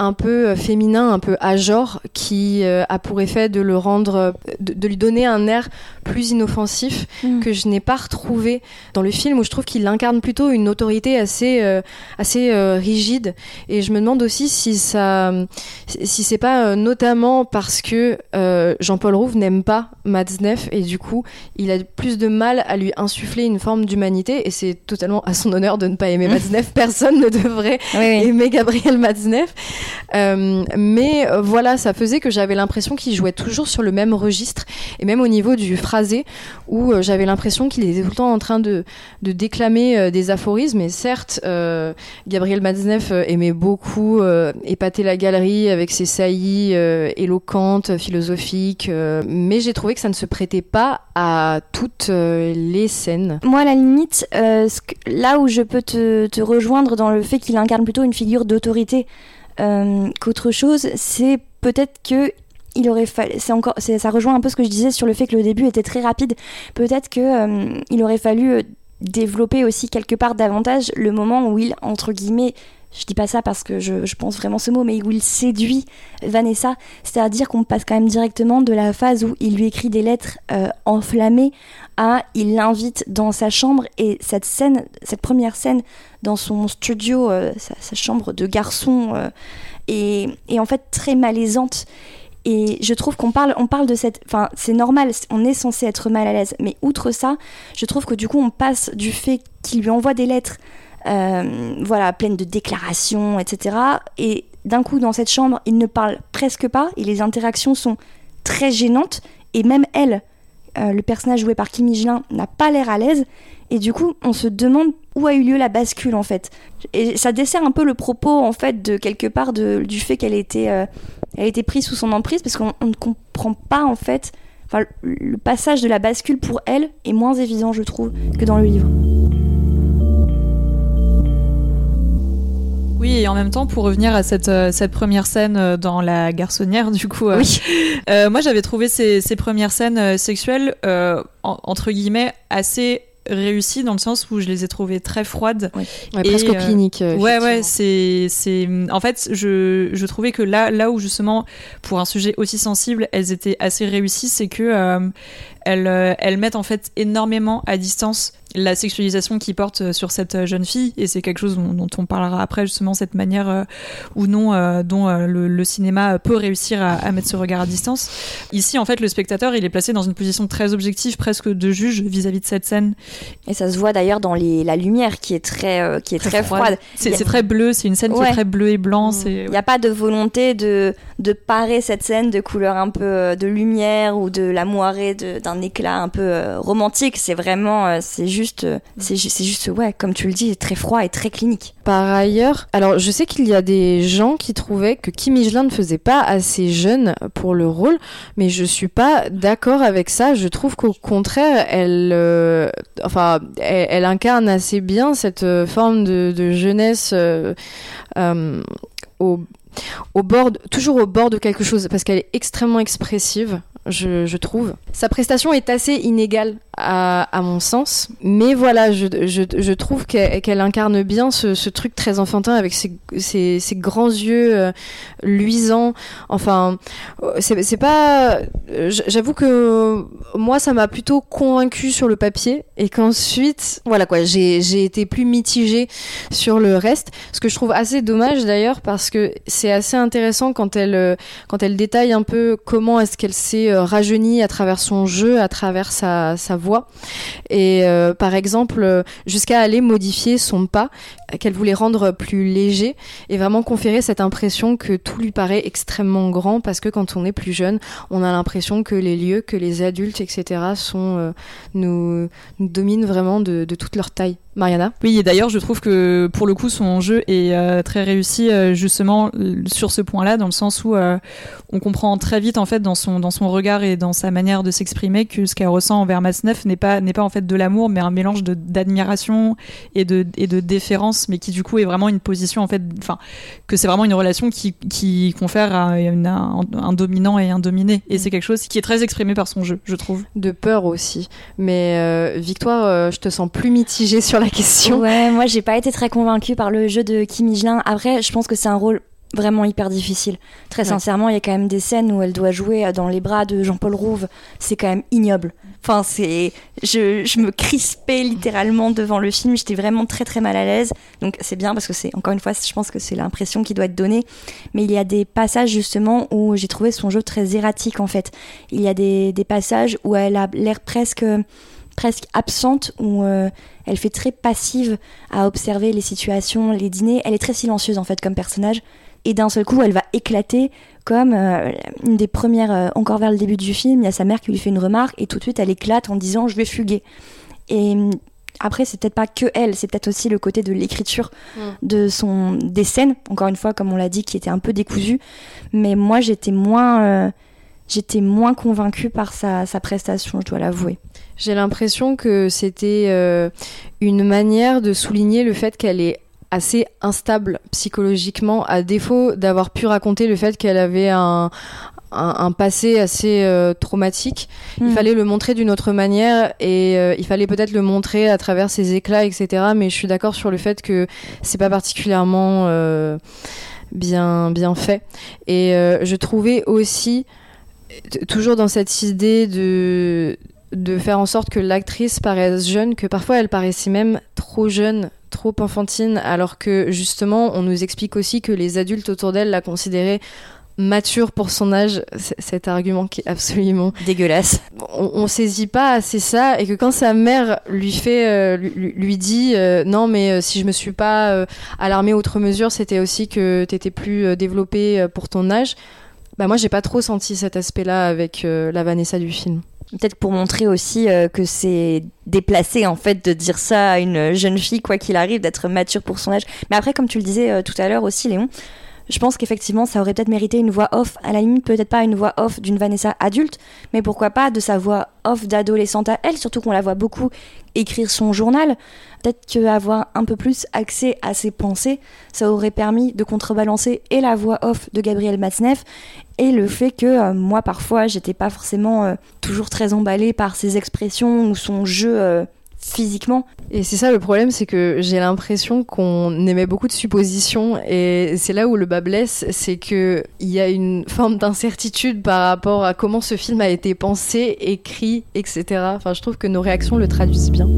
un peu euh, féminin, un peu ajor, qui euh, a pour effet de le rendre, euh, de, de lui donner un air plus inoffensif Mm. que je n'ai pas retrouvé dans le film où je trouve qu'il incarne plutôt une autorité assez, euh, assez euh, rigide. Et je me demande aussi si ça, si c'est pas notamment parce que Jean-Paul Rouve n'aime pas Matzneff et du coup il a plus de mal à lui insuffler une forme d'humanité et c'est totalement à son honneur de ne pas aimer Matzneff. Personne ne devrait Oui, oui. aimer Gabriel Matzneff. Euh, mais euh, voilà, ça faisait que j'avais l'impression qu'il jouait toujours sur le même registre et même au niveau du phrasé où euh, j'avais l'impression qu'il était tout le temps en train de, déclamer des aphorismes. Et certes, Gabriel Matzneff aimait beaucoup épater la galerie avec ses saillies éloquentes, philosophiques, mais j'ai trouvé que ça ne se prêtait pas à toutes les scènes. Moi, à la limite, là où je peux te rejoindre dans le fait qu'il incarne plutôt une figure d'autorité euh, qu'autre chose, c'est peut-être que il aurait fallu. C'est encore, ça rejoint un peu ce que je disais sur le fait que le début était très rapide. Peut-être que euh, aurait fallu euh, développer aussi quelque part davantage le moment où il entre guillemets je dis pas ça parce que je, pense vraiment ce mot, mais où il séduit Vanessa, c'est-à-dire qu'on passe quand même directement de la phase où il lui écrit des lettres euh, enflammées à il l'invite dans sa chambre et cette scène, cette première scène dans son studio, euh, sa, sa chambre de garçon, euh, est, est en fait très malaisante. Et je trouve qu'on parle, on parle de cette. Enfin, c'est normal, on est censé être mal à l'aise. Mais outre ça, je trouve que du coup, on passe du fait qu'il lui envoie des lettres, euh, voilà, pleines de déclarations, etc. Et d'un coup, dans cette chambre, il ne parle presque pas et les interactions sont très gênantes. Et même elle, euh, le personnage joué par Kim Michelin, n'a pas l'air à l'aise. Et du coup, on se demande où a eu lieu la bascule en fait. Et ça dessert un peu le propos en fait de quelque part du fait qu'elle était, euh, elle été prise sous son emprise parce qu'on on ne comprend pas en fait. Le passage de la bascule pour elle est moins évident, je trouve, que dans le livre. Oui, et en même temps, pour revenir à cette, euh, cette première scène euh, dans la garçonnière, du coup, euh, <laughs> euh, moi j'avais trouvé ces, ces premières scènes sexuelles, euh, en- entre guillemets, assez réussies dans le sens où je les ai trouvées très froides. Ouais, Et, presque euh, clinique. euh, Ouais, ouais, c'est, c'est, en fait, je, je trouvais que là, là où justement, pour un sujet aussi sensible, elles étaient assez réussies, c'est que elles, elles mettent en fait énormément à distance la sexualisation qui porte euh, sur cette euh, jeune fille, et c'est quelque chose dont, dont on parlera après, justement, cette manière euh, ou non euh, dont euh, le, le cinéma peut réussir à, à mettre ce regard à distance. Ici, en fait, le spectateur, il est placé dans une position très objective, presque de juge vis-à-vis de cette scène. Et ça se voit d'ailleurs dans les, la lumière qui est très, qui est très, froide. C'est a- très bleu, c'est une scène qui est très bleu et blanc. c'est Il n'y a pas de volonté de, de parer cette scène de couleur un peu de lumière ou de la moirée d'un éclat un peu romantique. C'est vraiment, c'est juste, euh, c'est ju- c'est juste, ouais, comme tu le dis, très froid et très clinique. Par ailleurs, alors je sais qu'il y a des gens qui trouvaient que Kim Michelin ne faisait pas assez jeune pour le rôle, mais je suis pas d'accord avec ça. Je trouve qu'au contraire, elle, euh, enfin, elle, incarne assez bien cette euh, forme de, jeunesse au, bord, toujours au bord de quelque chose, parce qu'elle est extrêmement expressive. Je, trouve. Sa prestation est assez inégale à, mon sens, mais voilà, je, trouve qu'elle incarne bien ce, truc très enfantin avec ses, grands yeux euh, luisants. Enfin, euh, c'est pas. euh, J'avoue que moi, ça m'a plutôt convaincu sur le papier et qu'ensuite, voilà quoi, j'ai été plus mitigée sur le reste. Ce que je trouve assez dommage d'ailleurs parce que c'est assez intéressant quand elle quand elle détaille un peu comment est-ce qu'elle s'est rajeunie à travers son jeu, à travers sa, voix. Et euh, par exemple, jusqu'à aller modifier son pas, qu'elle voulait rendre plus léger et vraiment conférer cette impression que tout lui paraît extrêmement grand parce que quand on est plus jeune, on a l'impression que les lieux, que les adultes, etc. sont euh, nous, dominent vraiment de toute leur taille. Mariana. Oui, et d'ailleurs, je trouve que pour le coup, son jeu est euh, très réussi euh, justement sur ce point-là, dans le sens où euh, on comprend très vite en fait dans son dans son regard et dans sa manière de s'exprimer que ce qu'elle ressent envers Masneff n'est pas n'est pas en fait de l'amour, mais un mélange de d'admiration et de et de déférence, mais qui du coup est vraiment une position en fait, enfin que c'est vraiment une relation qui qui confère à un, un, dominant et un dominé, et c'est quelque chose qui est très exprimé par son jeu, je trouve. De peur aussi, mais Victoire, je te sens plus mitigée sur la question. Ouais, moi j'ai pas été très convaincue par le jeu de Kim Higelin. Après, je pense que c'est un rôle vraiment hyper difficile. Très sincèrement, il y a quand même des scènes où elle doit jouer dans les bras de Jean-Paul Rouve. C'est quand même ignoble. Enfin, c'est, je, je, me crispais littéralement devant le film. J'étais vraiment très très mal à l'aise. Donc c'est bien parce que c'est encore une fois, je pense que c'est l'impression qui doit être donnée. Mais il y a des passages justement où j'ai trouvé son jeu très erratique en fait. Il y a des, des passages où elle a l'air presque presque absente, où euh, elle fait très passive à observer les situations, les dîners. Elle est très silencieuse en fait comme personnage. Et d'un seul coup, elle va éclater comme euh, une des premières, euh, encore vers le début du film, il y a sa mère qui lui fait une remarque et tout de suite elle éclate en disant je vais fuguer. Et hum, après, c'est peut-être pas que elle, c'est peut-être aussi le côté de l'écriture mm. de son des scènes, encore une fois, comme on l'a dit, qui était un peu décousu. Mais moi, j'étais moins, j'étais moins convaincue par sa, sa prestation, je dois l'avouer. J'ai l'impression que c'était euh, une manière de souligner le fait qu'elle est assez instable psychologiquement, à défaut d'avoir pu raconter le fait qu'elle avait un, un, passé assez euh, traumatique. Il hmm. fallait le montrer d'une autre manière et euh, il fallait peut-être le montrer à travers ses éclats, etc. Mais je suis d'accord sur le fait que c'est pas particulièrement bien bien fait. Et je trouvais aussi toujours dans cette idée de de faire en sorte que l'actrice paraisse jeune, que parfois elle paraissait même trop jeune, trop enfantine, alors que justement on nous explique aussi que les adultes autour d'elle la considéraient mature pour son âge, cet argument qui est absolument dégueulasse. On, on saisit pas assez ça et que quand sa mère lui fait, euh, lui, dit euh, non mais euh, si je me suis pas alarmée outre mesure, c'était aussi que t'étais plus développée pour ton âge. Bah moi j'ai pas trop senti cet aspect-là avec la Vanessa du film. Peut-être pour montrer aussi euh, que c'est déplacé en fait de dire ça à une jeune fille quoi qu'il arrive d'être mature pour son âge. Mais après comme tu le disais euh, tout à l'heure aussi Léon, je pense qu'effectivement ça aurait peut-être mérité une voix off, à la limite peut-être pas une voix off d'une Vanessa adulte, mais pourquoi pas de sa voix off d'adolescente à elle, surtout qu'on la voit beaucoup écrire son journal. Peut-être qu'avoir un peu plus accès à ses pensées, ça aurait permis de contrebalancer et la voix off de Gabriel Matzneff et le fait que euh, moi parfois j'étais pas forcément euh, toujours très emballée par ses expressions ou son jeu euh, physiquement. Et c'est ça le problème, c'est que j'ai l'impression qu'on émet beaucoup de suppositions et c'est là où le bas blesse, c'est que il y a une forme d'incertitude par rapport à comment ce film a été pensé, écrit, etc. Enfin, je trouve que nos réactions le traduisent bien.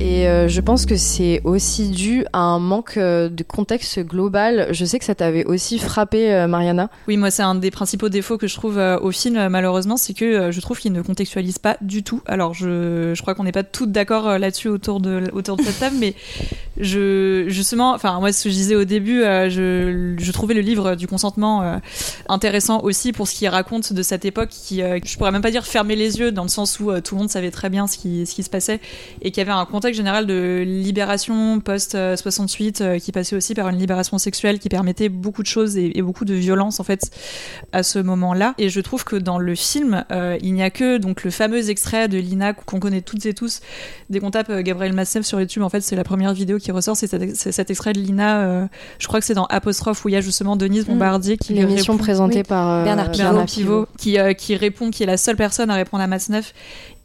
Et euh, je pense que c'est aussi dû à un manque euh, de contexte global. Je sais que ça t'avait aussi frappé, euh, Mariana. Oui, moi, c'est un des principaux défauts que je trouve au film, malheureusement, c'est que je trouve qu'il ne contextualise pas du tout. Alors, je, je crois qu'on n'est pas toutes d'accord là-dessus autour de, autour de cette table, mais justement, enfin, moi, ce que je disais au début, je, je, trouvais le livre du consentement intéressant aussi pour ce qu'il raconte de cette époque qui, je pourrais même pas dire fermer les yeux, dans le sens où tout le monde savait très bien ce qui, ce qui se passait et qu'il y avait un contexte général de libération post-68 euh, qui passait aussi par une libération sexuelle qui permettait beaucoup de choses et, beaucoup de violence en fait à ce moment-là. Et je trouve que dans le film, euh, il n'y a que donc le fameux extrait de Lina qu'on connaît toutes et tous. Dès qu'on tape euh, Gabriel Masseff sur YouTube, en fait, c'est la première vidéo qui ressort, c'est cet, extrait de Lina. je crois que c'est dans Apostrophe où il y a justement Denise. Bombardier qui l'émission présentée par Bernard, Pivot, qui, qui répond, qui est la seule personne à répondre à Masneff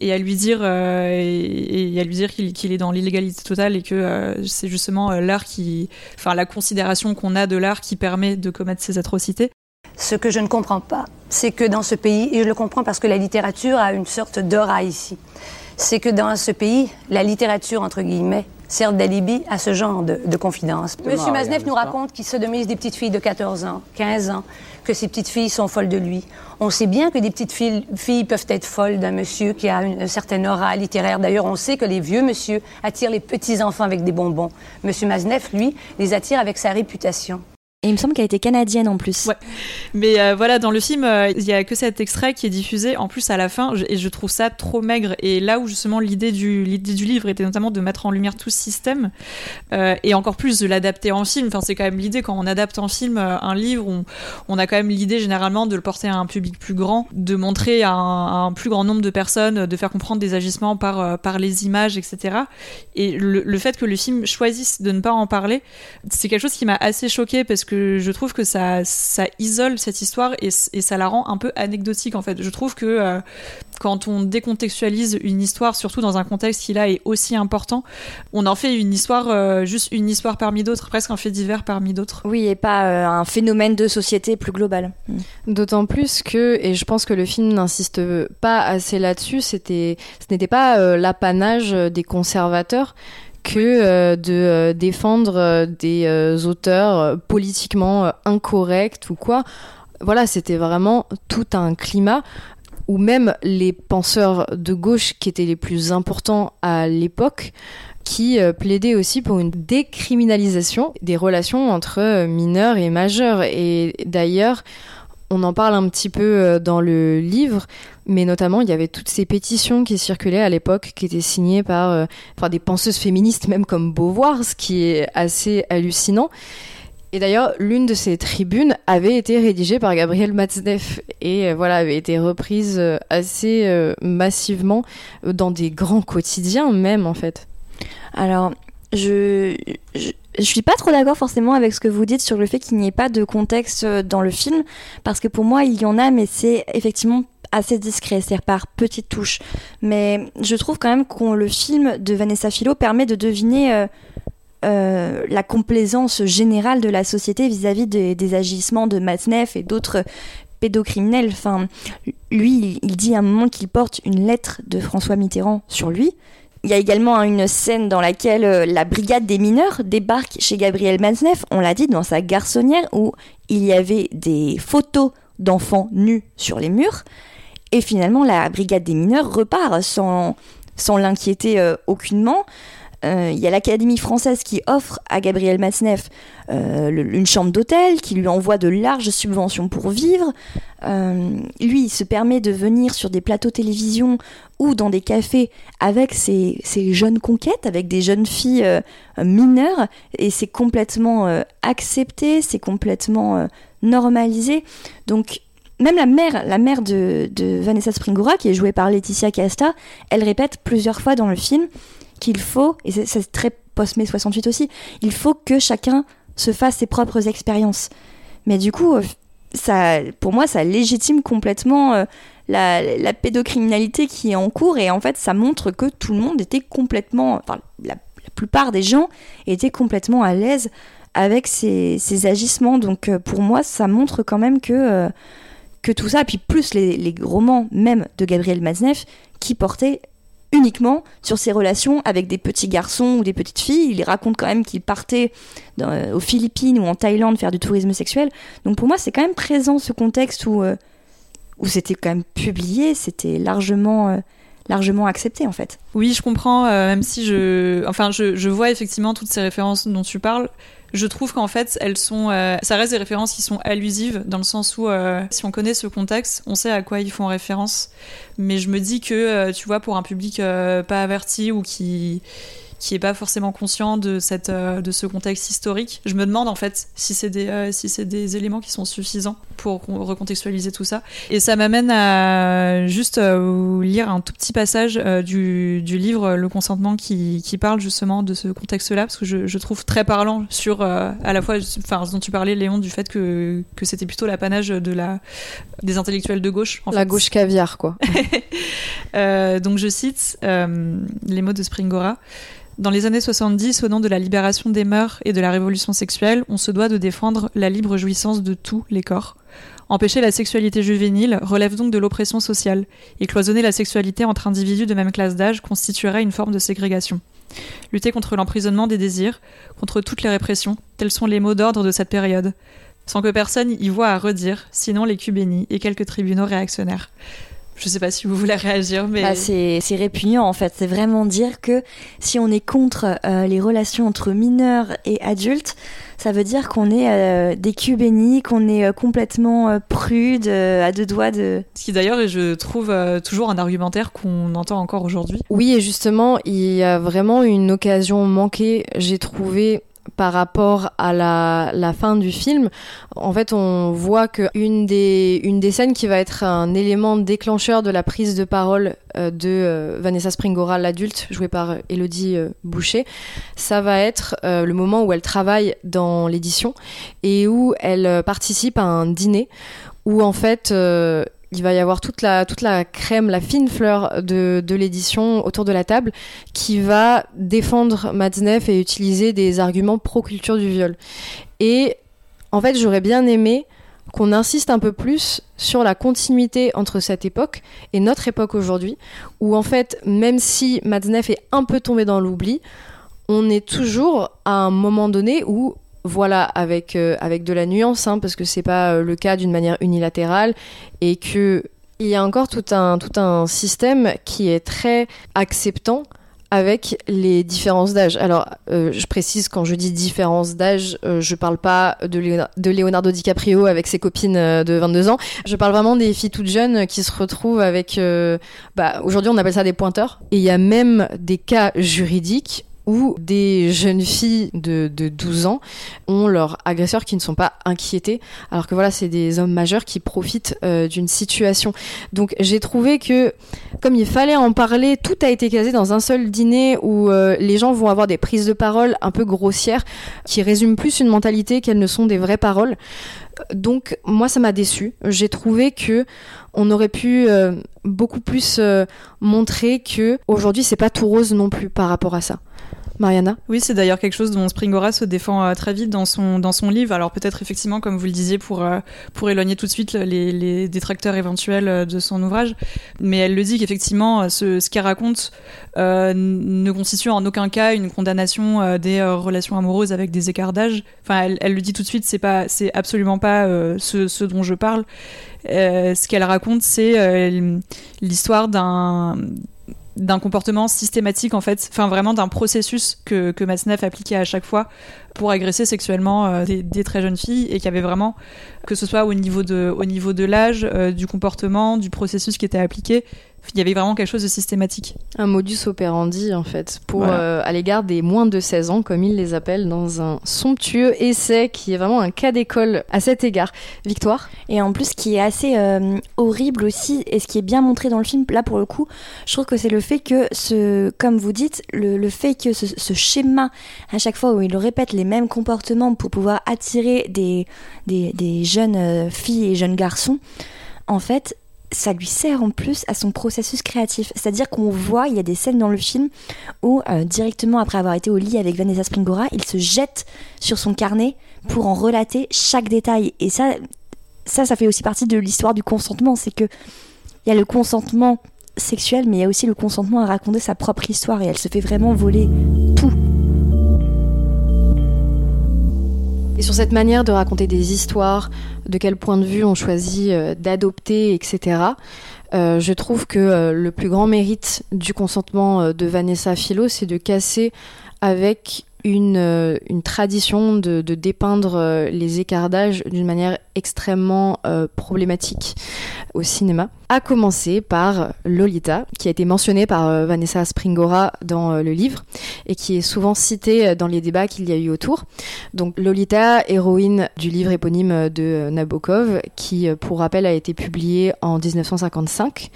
et à lui dire euh, et, à lui dire qu'il est dans l'illégalité totale et que euh, c'est justement euh, l'art qui, enfin la considération qu'on a de l'art qui permet de commettre ces atrocités. Ce que je ne comprends pas, c'est que dans ce pays, et je le comprends parce que la littérature a une sorte d'aura ici, c'est que dans ce pays, la littérature, entre guillemets, sert d'alibi à ce genre de, de confidence. Monsieur Maznev nous raconte qu'il sodomise des petites filles de 14 ans, 15 ans, que ces petites filles sont folles de lui. On sait bien que des petites filles, filles peuvent être folles d'un monsieur qui a une, certaine aura littéraire. D'ailleurs, on sait que les vieux monsieur attirent les petits enfants avec des bonbons. Monsieur Maznev, lui, les attire avec sa réputation. Et il me semble qu'elle était canadienne en plus. Ouais. Mais euh, voilà, dans le film, euh, il y a que cet extrait qui est diffusé. En plus, à la fin, et je trouve ça trop maigre. Et là où justement l'idée du, du livre était notamment de mettre en lumière tout ce système, euh, et encore plus de l'adapter en film. Enfin, c'est quand même l'idée quand on adapte en film euh, un livre, on, a quand même l'idée généralement de le porter à un public plus grand, de montrer à un, à un plus grand nombre de personnes, de faire comprendre des agissements par, euh, par les images, etc. Et le, le fait que le film choisisse de ne pas en parler, c'est quelque chose qui m'a assez choqué parce que je trouve que ça, ça isole cette histoire et, et ça la rend un peu anecdotique en fait. Je trouve que euh, quand on décontextualise une histoire, surtout dans un contexte qui là est aussi important, on en fait une histoire, euh, juste une histoire parmi d'autres, presque un fait divers parmi d'autres. Oui, et pas euh, un phénomène de société plus global. Mm. D'autant plus que, et je pense que le film n'insiste pas assez là-dessus, c'était, ce n'était pas euh, l'apanage des conservateurs que euh, de euh, défendre euh, des auteurs politiquement incorrects ou quoi. Voilà, c'était vraiment tout un climat où même les penseurs de gauche qui étaient les plus importants à l'époque qui plaidaient aussi pour une décriminalisation des relations entre mineurs et majeurs. Et d'ailleurs, on en parle un petit peu euh, dans le livre, mais notamment il y avait toutes ces pétitions qui circulaient à l'époque, qui étaient signées par euh, enfin, des penseuses féministes, même comme Beauvoir, ce qui est assez hallucinant. Et d'ailleurs, l'une de ces tribunes avait été rédigée par Gabriel Matzneff et euh, voilà avait été reprise assez massivement dans des grands quotidiens même en fait. Alors, je, je suis pas trop d'accord forcément avec ce que vous dites sur le fait qu'il n'y ait pas de contexte euh, dans le film, parce que pour moi, il y en a, mais c'est effectivement assez discret, c'est-à-dire par petites touches. Mais je trouve quand même que le film de Vanessa Philo permet de deviner euh, euh, la complaisance générale de la société vis-à-vis des, des agissements de Matzneff et d'autres pédocriminels. Enfin, lui, il, il dit à un moment qu'il porte une lettre de François Mitterrand sur lui. Il y a également une scène dans laquelle euh, la brigade des mineurs débarque chez Gabriel Matzneff, on l'a dit, dans sa garçonnière, où il y avait des photos d'enfants nus sur les murs. Et finalement, la brigade des mineurs repart sans, sans l'inquiéter euh, aucunement. Euh, Il y a l'Académie française qui offre à Gabriel Matzneff euh, une chambre d'hôtel, qui lui envoie de larges subventions pour vivre. Euh, lui, il se permet de venir sur des plateaux télévision ou dans des cafés avec ses, ses jeunes conquêtes, avec des jeunes filles mineures, et c'est complètement accepté, c'est complètement normalisé. Donc, même la mère, la mère de, de Vanessa Springora, qui est jouée par Laetitia Casta, elle répète plusieurs fois dans le film qu'il faut, et c'est- très post-mai 68 aussi, il faut que chacun se fasse ses propres expériences. Mais du coup, euh, ça, pour moi, ça légitime complètement euh, la, la pédocriminalité qui est en cours, et en fait, ça montre que tout le monde était complètement, enfin, la, plupart des gens étaient complètement à l'aise avec ces, ces agissements. Donc, euh, pour moi, ça montre quand même que, que tout ça, puis plus les, les romans même de Gabriel Matzneff, qui portaient uniquement sur ses relations avec des petits garçons ou des petites filles. Il raconte quand même qu'il partait euh, aux Philippines ou en Thaïlande faire du tourisme sexuel. Donc pour moi, c'est quand même présent ce contexte où, euh, où c'était quand même publié, c'était largement, euh, largement accepté en fait. Oui, je comprends, même si je. Enfin, je vois effectivement toutes ces références dont tu parles. Je trouve qu'en fait, elles sont. euh, ça reste des références qui sont allusives, dans le sens où, euh, si on connaît ce contexte, on sait à quoi ils font référence. Mais je me dis que, euh, tu vois, pour un public euh, pas averti ou qui qui est pas forcément conscient de cette euh, de ce contexte historique. Je me demande en fait si c'est des euh, si c'est des éléments qui sont suffisants pour con- recontextualiser tout ça. Et ça m'amène à juste euh, lire un tout petit passage du, du livre Le consentement qui, qui parle justement de ce contexte-là parce que je, je trouve très parlant sur à la fois enfin dont tu parlais Léon du fait que que c'était plutôt l'apanage de la des intellectuels de gauche en La fait. gauche caviar quoi. <laughs> Euh, donc je cite euh, les mots de Springora. Dans les années 70, au nom de la libération des mœurs et de la révolution sexuelle, on se doit de défendre la libre jouissance de tous les corps. Empêcher la sexualité juvénile relève donc de l'oppression sociale, et cloisonner la sexualité entre individus de même classe d'âge constituerait une forme de ségrégation. Lutter contre l'emprisonnement des désirs, contre toutes les répressions, tels sont les mots d'ordre de cette période, sans que personne y voie à redire, sinon les cubénis et quelques tribunaux réactionnaires Je sais pas si vous voulez réagir, mais bah, c'est répugnant en fait. C'est vraiment dire que si on est contre euh, les relations entre mineurs et adultes, ça veut dire qu'on est euh, des culs bénis, qu'on est euh, complètement prude, à deux doigts de. Ce qui d'ailleurs, je trouve toujours un argumentaire qu'on entend encore aujourd'hui. Oui, et justement, il y a vraiment une occasion manquée, j'ai trouvé par rapport à la, fin du film, en fait, on voit qu'une des, une des scènes qui va être un élément déclencheur de la prise de parole euh, de euh, Vanessa Springora, l'adulte, jouée par Elodie euh, Boucher, ça va être le moment où elle travaille dans l'édition et où elle participe à un dîner où en fait il va y avoir toute la, toute la crème, la fine fleur de, de l'édition autour de la table qui va défendre Matzneff et utiliser des arguments pro-culture du viol. Et en fait, j'aurais bien aimé qu'on insiste un peu plus sur la continuité entre cette époque et notre époque aujourd'hui, où en fait, même si Matzneff est un peu tombé dans l'oubli, on est toujours à un moment donné où voilà, avec, euh, avec de la nuance, hein, parce que c'est pas euh, le cas d'une manière unilatérale, et que il y a encore tout un, tout un système qui est très acceptant avec les différences d'âge. Alors, euh, je précise, quand je dis différence d'âge, je parle pas de, de, Leonardo DiCaprio avec ses copines de 22 ans. Je parle vraiment des filles toutes jeunes qui se retrouvent avec... bah, Aujourd'hui, on appelle ça des pointeurs. Et il y a même des cas juridiques où des jeunes filles de, 12 ans ont leurs agresseurs qui ne sont pas inquiétés, alors que voilà, c'est des hommes majeurs qui profitent euh, d'une situation. Donc j'ai trouvé que, comme il fallait en parler, tout a été casé dans un seul dîner où euh, les gens vont avoir des prises de parole un peu grossières, qui résument plus une mentalité qu'elles ne sont des vraies paroles. Donc moi ça m'a déçu. J'ai trouvé que on aurait pu euh, beaucoup plus montrer que aujourd'hui c'est pas tout rose non plus par rapport à ça. Mariana? Oui, c'est d'ailleurs quelque chose dont Springora se défend euh, très vite dans son, dans son livre. Alors peut-être effectivement, comme vous le disiez, pour, euh, pour éloigner tout de suite les, les détracteurs éventuels euh, de son ouvrage. Mais elle le dit qu'effectivement, ce, ce qu'elle raconte ne constitue en aucun cas une condamnation des relations amoureuses avec des écarts. Enfin, elle, elle, le dit tout de suite, c'est pas, c'est absolument pas ce, dont je parle. ce qu'elle raconte, c'est l'histoire d'un d'un comportement systématique en fait, enfin vraiment d'un processus que, que Masneff appliquait à chaque fois pour agresser sexuellement euh, des, très jeunes filles et qui avait vraiment, que ce soit au niveau de, au niveau de l'âge, euh, du comportement, du processus qui était appliqué, il y avait vraiment quelque chose de systématique. Un modus operandi, en fait, pour euh, à l'égard des moins de 16 ans, comme ils les appellent, dans un somptueux essai qui est vraiment un cas d'école à cet égard. Victoire? Et en plus, ce qui est assez euh, horrible aussi, et ce qui est bien montré dans le film, là pour le coup, je trouve que c'est le fait que, ce, comme vous dites, le, fait que ce, schéma, à chaque fois où il répète les mêmes comportements pour pouvoir attirer des, des, des jeunes euh, filles et jeunes garçons, en fait, ça lui sert en plus à son processus créatif. C'est-à-dire qu'on voit, il y a des scènes dans le film où, euh, directement après avoir été au lit avec Vanessa Springora, il se jette sur son carnet pour en relater chaque détail. Et ça, ça, ça fait aussi partie de l'histoire du consentement. C'est que il y a le consentement sexuel, mais il y a aussi le consentement à raconter sa propre histoire. Et elle se fait vraiment voler tout. Et sur cette manière de raconter des histoires, de quel point de vue on choisit euh, d'adopter, etc., euh, je trouve que euh, le plus grand mérite du consentement de Vanessa Philo, c'est de casser avec une, euh, une tradition de, dépeindre euh, les écarts d'âge d'une manière extrêmement euh, problématique au cinéma. A commencer par Lolita, qui a été mentionnée par Vanessa Springora dans le livre et qui est souvent citée dans les débats qu'il y a eu autour. Donc Lolita, héroïne du livre éponyme de Nabokov, qui pour rappel a été publié en 1955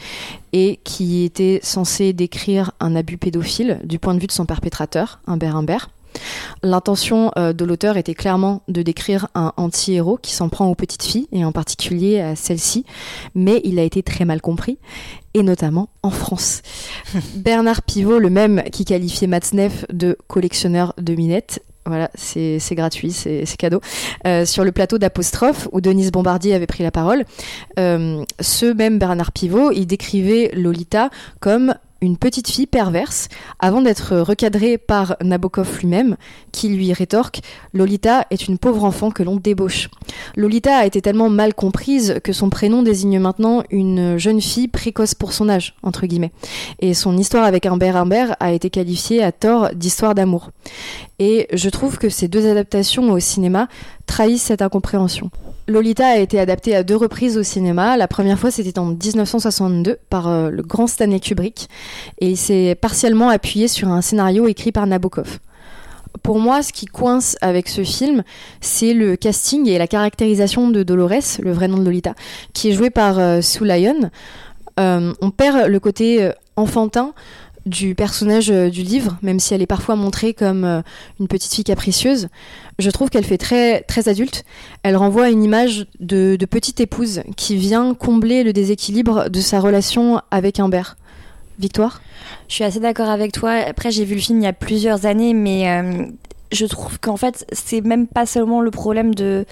et qui était censé décrire un abus pédophile du point de vue de son perpétrateur, Humbert Humbert. L'intention euh, de l'auteur était clairement de décrire un anti-héros qui s'en prend aux petites filles, et en particulier à celle-ci, mais il a été très mal compris, et notamment en France. <laughs> Bernard Pivot, le même qui qualifiait Matzneff de collectionneur de minettes, voilà, c'est gratuit, c'est cadeau. Euh, sur le plateau d'Apostrophe, où Denise Bombardier avait pris la parole, euh, ce même Bernard Pivot, il décrivait Lolita comme une petite fille perverse avant d'être recadrée par Nabokov lui-même qui lui rétorque Lolita est une pauvre enfant que l'on débauche. Lolita a été tellement mal comprise que son prénom désigne maintenant une jeune fille précoce pour son âge, entre guillemets. Et son histoire avec Humbert Humbert a été qualifiée à tort d'histoire d'amour. Et je trouve que ces deux adaptations au cinéma trahissent cette incompréhension. Lolita a été adaptée à deux reprises au cinéma. La première fois, c'était en 1962 par euh, le grand Stanley Kubrick, et il s'est partiellement appuyé sur un scénario écrit par Nabokov. Pour moi, ce qui coince avec ce film, c'est le casting et la caractérisation de Dolores, le vrai nom de Lolita, qui est joué par euh, Sue Lyon. Euh, on perd le côté enfantin du personnage euh, du livre, même si elle est parfois montrée comme euh, une petite fille capricieuse, je trouve qu'elle fait très, très adulte. Elle renvoie une image de, petite épouse qui vient combler le déséquilibre de sa relation avec Humbert. Victoire? Je suis assez d'accord avec toi. Après, j'ai vu le film il y a plusieurs années, mais euh, je trouve qu'en fait, c'est même pas seulement le problème de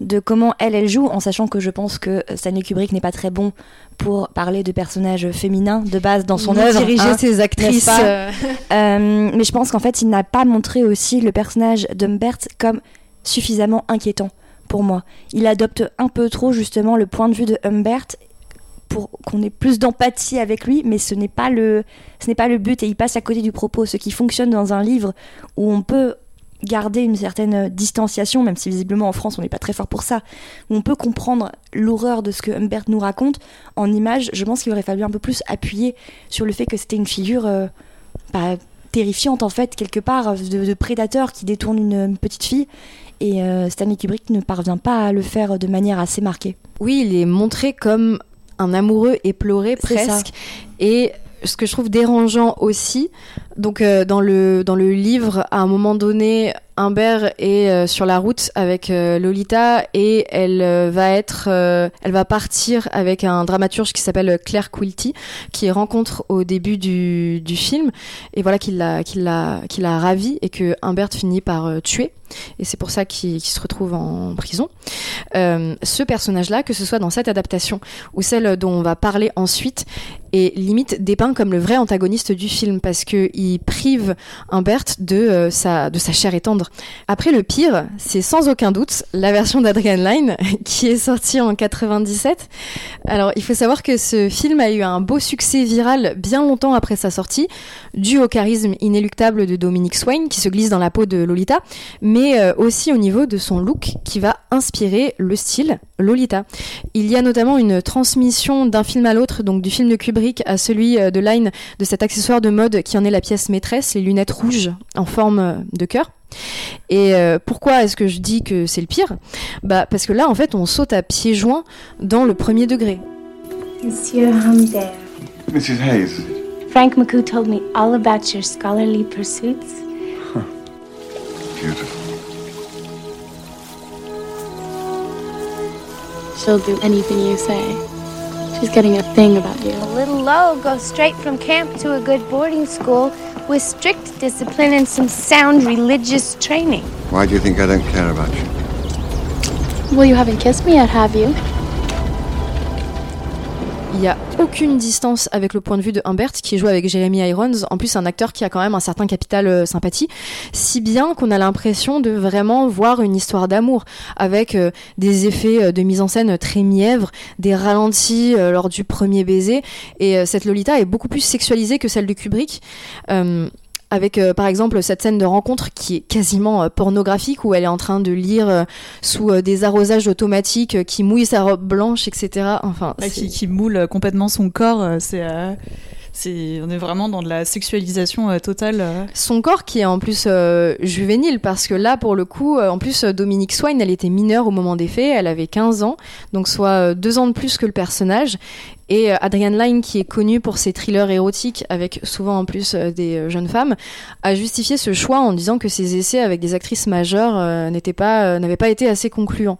de comment elle, elle joue, en sachant que je pense que Stanley Kubrick n'est pas très bon pour parler de personnages féminins de base dans son œuvre. Diriger hein, ses actrices. Euh. <laughs> Euh, mais je pense qu'en fait, il n'a pas montré aussi le personnage d'Humbert comme suffisamment inquiétant pour moi. Il adopte un peu trop justement le point de vue de Humbert pour qu'on ait plus d'empathie avec lui, mais ce n'est pas le ce n'est pas le but et il passe à côté du propos. Ce qui fonctionne dans un livre où on peut garder une certaine distanciation, même si visiblement en France on n'est pas très fort pour ça, où on peut comprendre l'horreur de ce que Humbert nous raconte en images, je pense qu'il aurait fallu un peu plus appuyer sur le fait que c'était une figure euh, bah, terrifiante en fait, quelque part, de, prédateur qui détourne une, petite fille. Et euh, Stanley Kubrick ne parvient pas à le faire de manière assez marquée. Oui, il est montré comme un amoureux éploré presque. Et ce que je trouve dérangeant aussi, donc euh, dans le dans le livre, à un moment donné, Humbert est euh, sur la route avec euh, Lolita et elle va être, elle va partir avec un dramaturge qui s'appelle Claire Quilty, qui rencontre au début du, du film et voilà qu'il l'a qu'il l'a qu'il a ravi et que Humbert finit par tuer et c'est pour ça qu'il se retrouve en prison. ce personnage-là, que ce soit dans cette adaptation ou celle dont on va parler ensuite, est limite dépeint comme le vrai antagoniste du film parce que il prive Humbert de euh, sa de sa chair et Après le pire, c'est sans aucun doute la version d'Adrian Lyne <laughs> qui est sortie en 97. Alors il faut savoir que ce film a eu un beau succès viral bien longtemps après sa sortie, dû au charisme inéluctable de Dominic Swain qui se glisse dans la peau de Lolita, mais euh, aussi au niveau de son look qui va inspirer le style Lolita. Il y a notamment une transmission d'un film à l'autre, donc du film de Kubrick à celui euh, de Line, de cet accessoire de mode qui en est la pièce maîtresse, les lunettes rouges en forme euh, de cœur. Et euh, pourquoi est-ce que je dis que c'est le pire? Bah parce que là en fait on saute à pieds joints dans le premier degré. Monsieur Humbert. Mrs. Hayes. Frank McCoo told me all about your scholarly pursuits. Beautiful. She'll do anything you say. She's getting a thing about you. A little low goes straight from camp to a good boarding school with strict discipline and some sound religious training. Why do you think I don't care about you? Well, you haven't kissed me yet, have you? Il n'y a aucune distance avec le point de vue de Humbert, qui joué avec Jeremy Irons. En plus, un acteur qui a quand même un certain capital euh, sympathie. Si bien qu'on a l'impression de vraiment voir une histoire d'amour, avec euh, des effets euh, de mise en scène très mièvres, des ralentis lors du premier baiser. Et cette Lolita est beaucoup plus sexualisée que celle de Kubrick avec euh, par exemple cette scène de rencontre qui est quasiment euh, pornographique où elle est en train de lire euh, sous des arrosages automatiques qui mouillent sa robe blanche, etc. Enfin, qui, qui, moule complètement son corps, c'est on est vraiment dans de la sexualisation euh, totale. Euh. Son corps qui est en plus euh, juvénile parce que là pour le coup en plus Dominique Swain elle était mineure au moment des faits, elle avait 15 ans donc soit deux ans de plus que le personnage et Adrian Lyne, qui est connu pour ses thrillers érotiques, avec souvent en plus des jeunes femmes, a justifié ce choix en disant que ses essais avec des actrices majeures pas, n'avaient pas été assez concluants.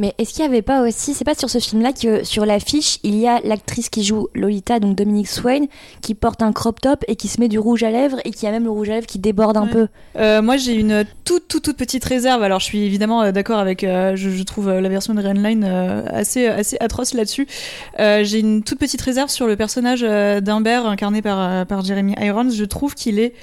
Mais est-ce qu'il n'y avait pas aussi, c'est pas sur ce film-là que sur l'affiche, il y a l'actrice qui joue Lolita, donc Dominique Swain, qui porte un crop top et qui se met du rouge à lèvres et qui a même le rouge à lèvres qui déborde un peu. Euh, moi, j'ai une toute, toute, toute petite réserve. Alors, je suis évidemment euh, d'accord avec. euh, je, je trouve euh, la version de Line assez, assez atroce là-dessus. Euh, j'ai une toute petite réserve sur le personnage euh, d'Humbert incarné par, euh, par Jeremy Irons. Je trouve qu'il est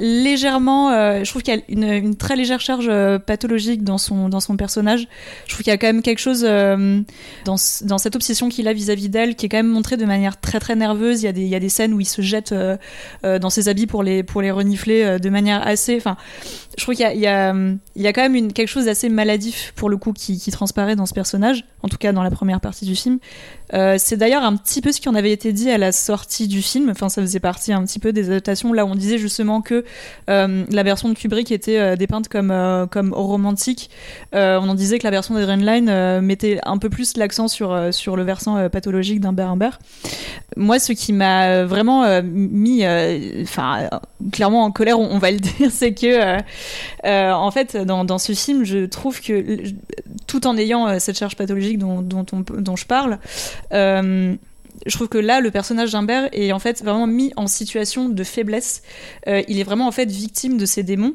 légèrement. euh, je trouve qu'il y a une, une très légère charge euh, pathologique dans son, dans son personnage. Je trouve qu'il y a quand même quelque chose euh, dans, dans cette obsession qu'il a vis-à-vis d'elle qui est quand même montrée de manière très très nerveuse. Il y a des, il y a des scènes où il se jette euh, euh, dans ses habits pour les, pour les renifler de manière assez. Enfin, je trouve qu'il y a, il y, a, il y a quand même une, quelque chose d'assez maladif pour le coup qui, qui transparaît dans ce personnage, en tout cas dans la première partie du film. C'est d'ailleurs un petit peu ce qui en avait été dit à la sortie du film. Enfin, ça faisait partie un petit peu des adaptations là où on disait justement que la version de Kubrick était dépeinte comme comme romantique. On en disait que la version euh, mettait un peu plus l'accent sur euh, sur le versant euh, pathologique d'Humbert Humbert. Moi, ce qui m'a vraiment mis, enfin, clairement en colère, on, va le <laughs> dire, c'est que, en fait, dans, ce film, je trouve que, tout en ayant cette charge pathologique dont, dont, je parle, je trouve que là, le personnage d'Humbert est en fait vraiment mis en situation de faiblesse. Il est vraiment en fait victime de ses démons.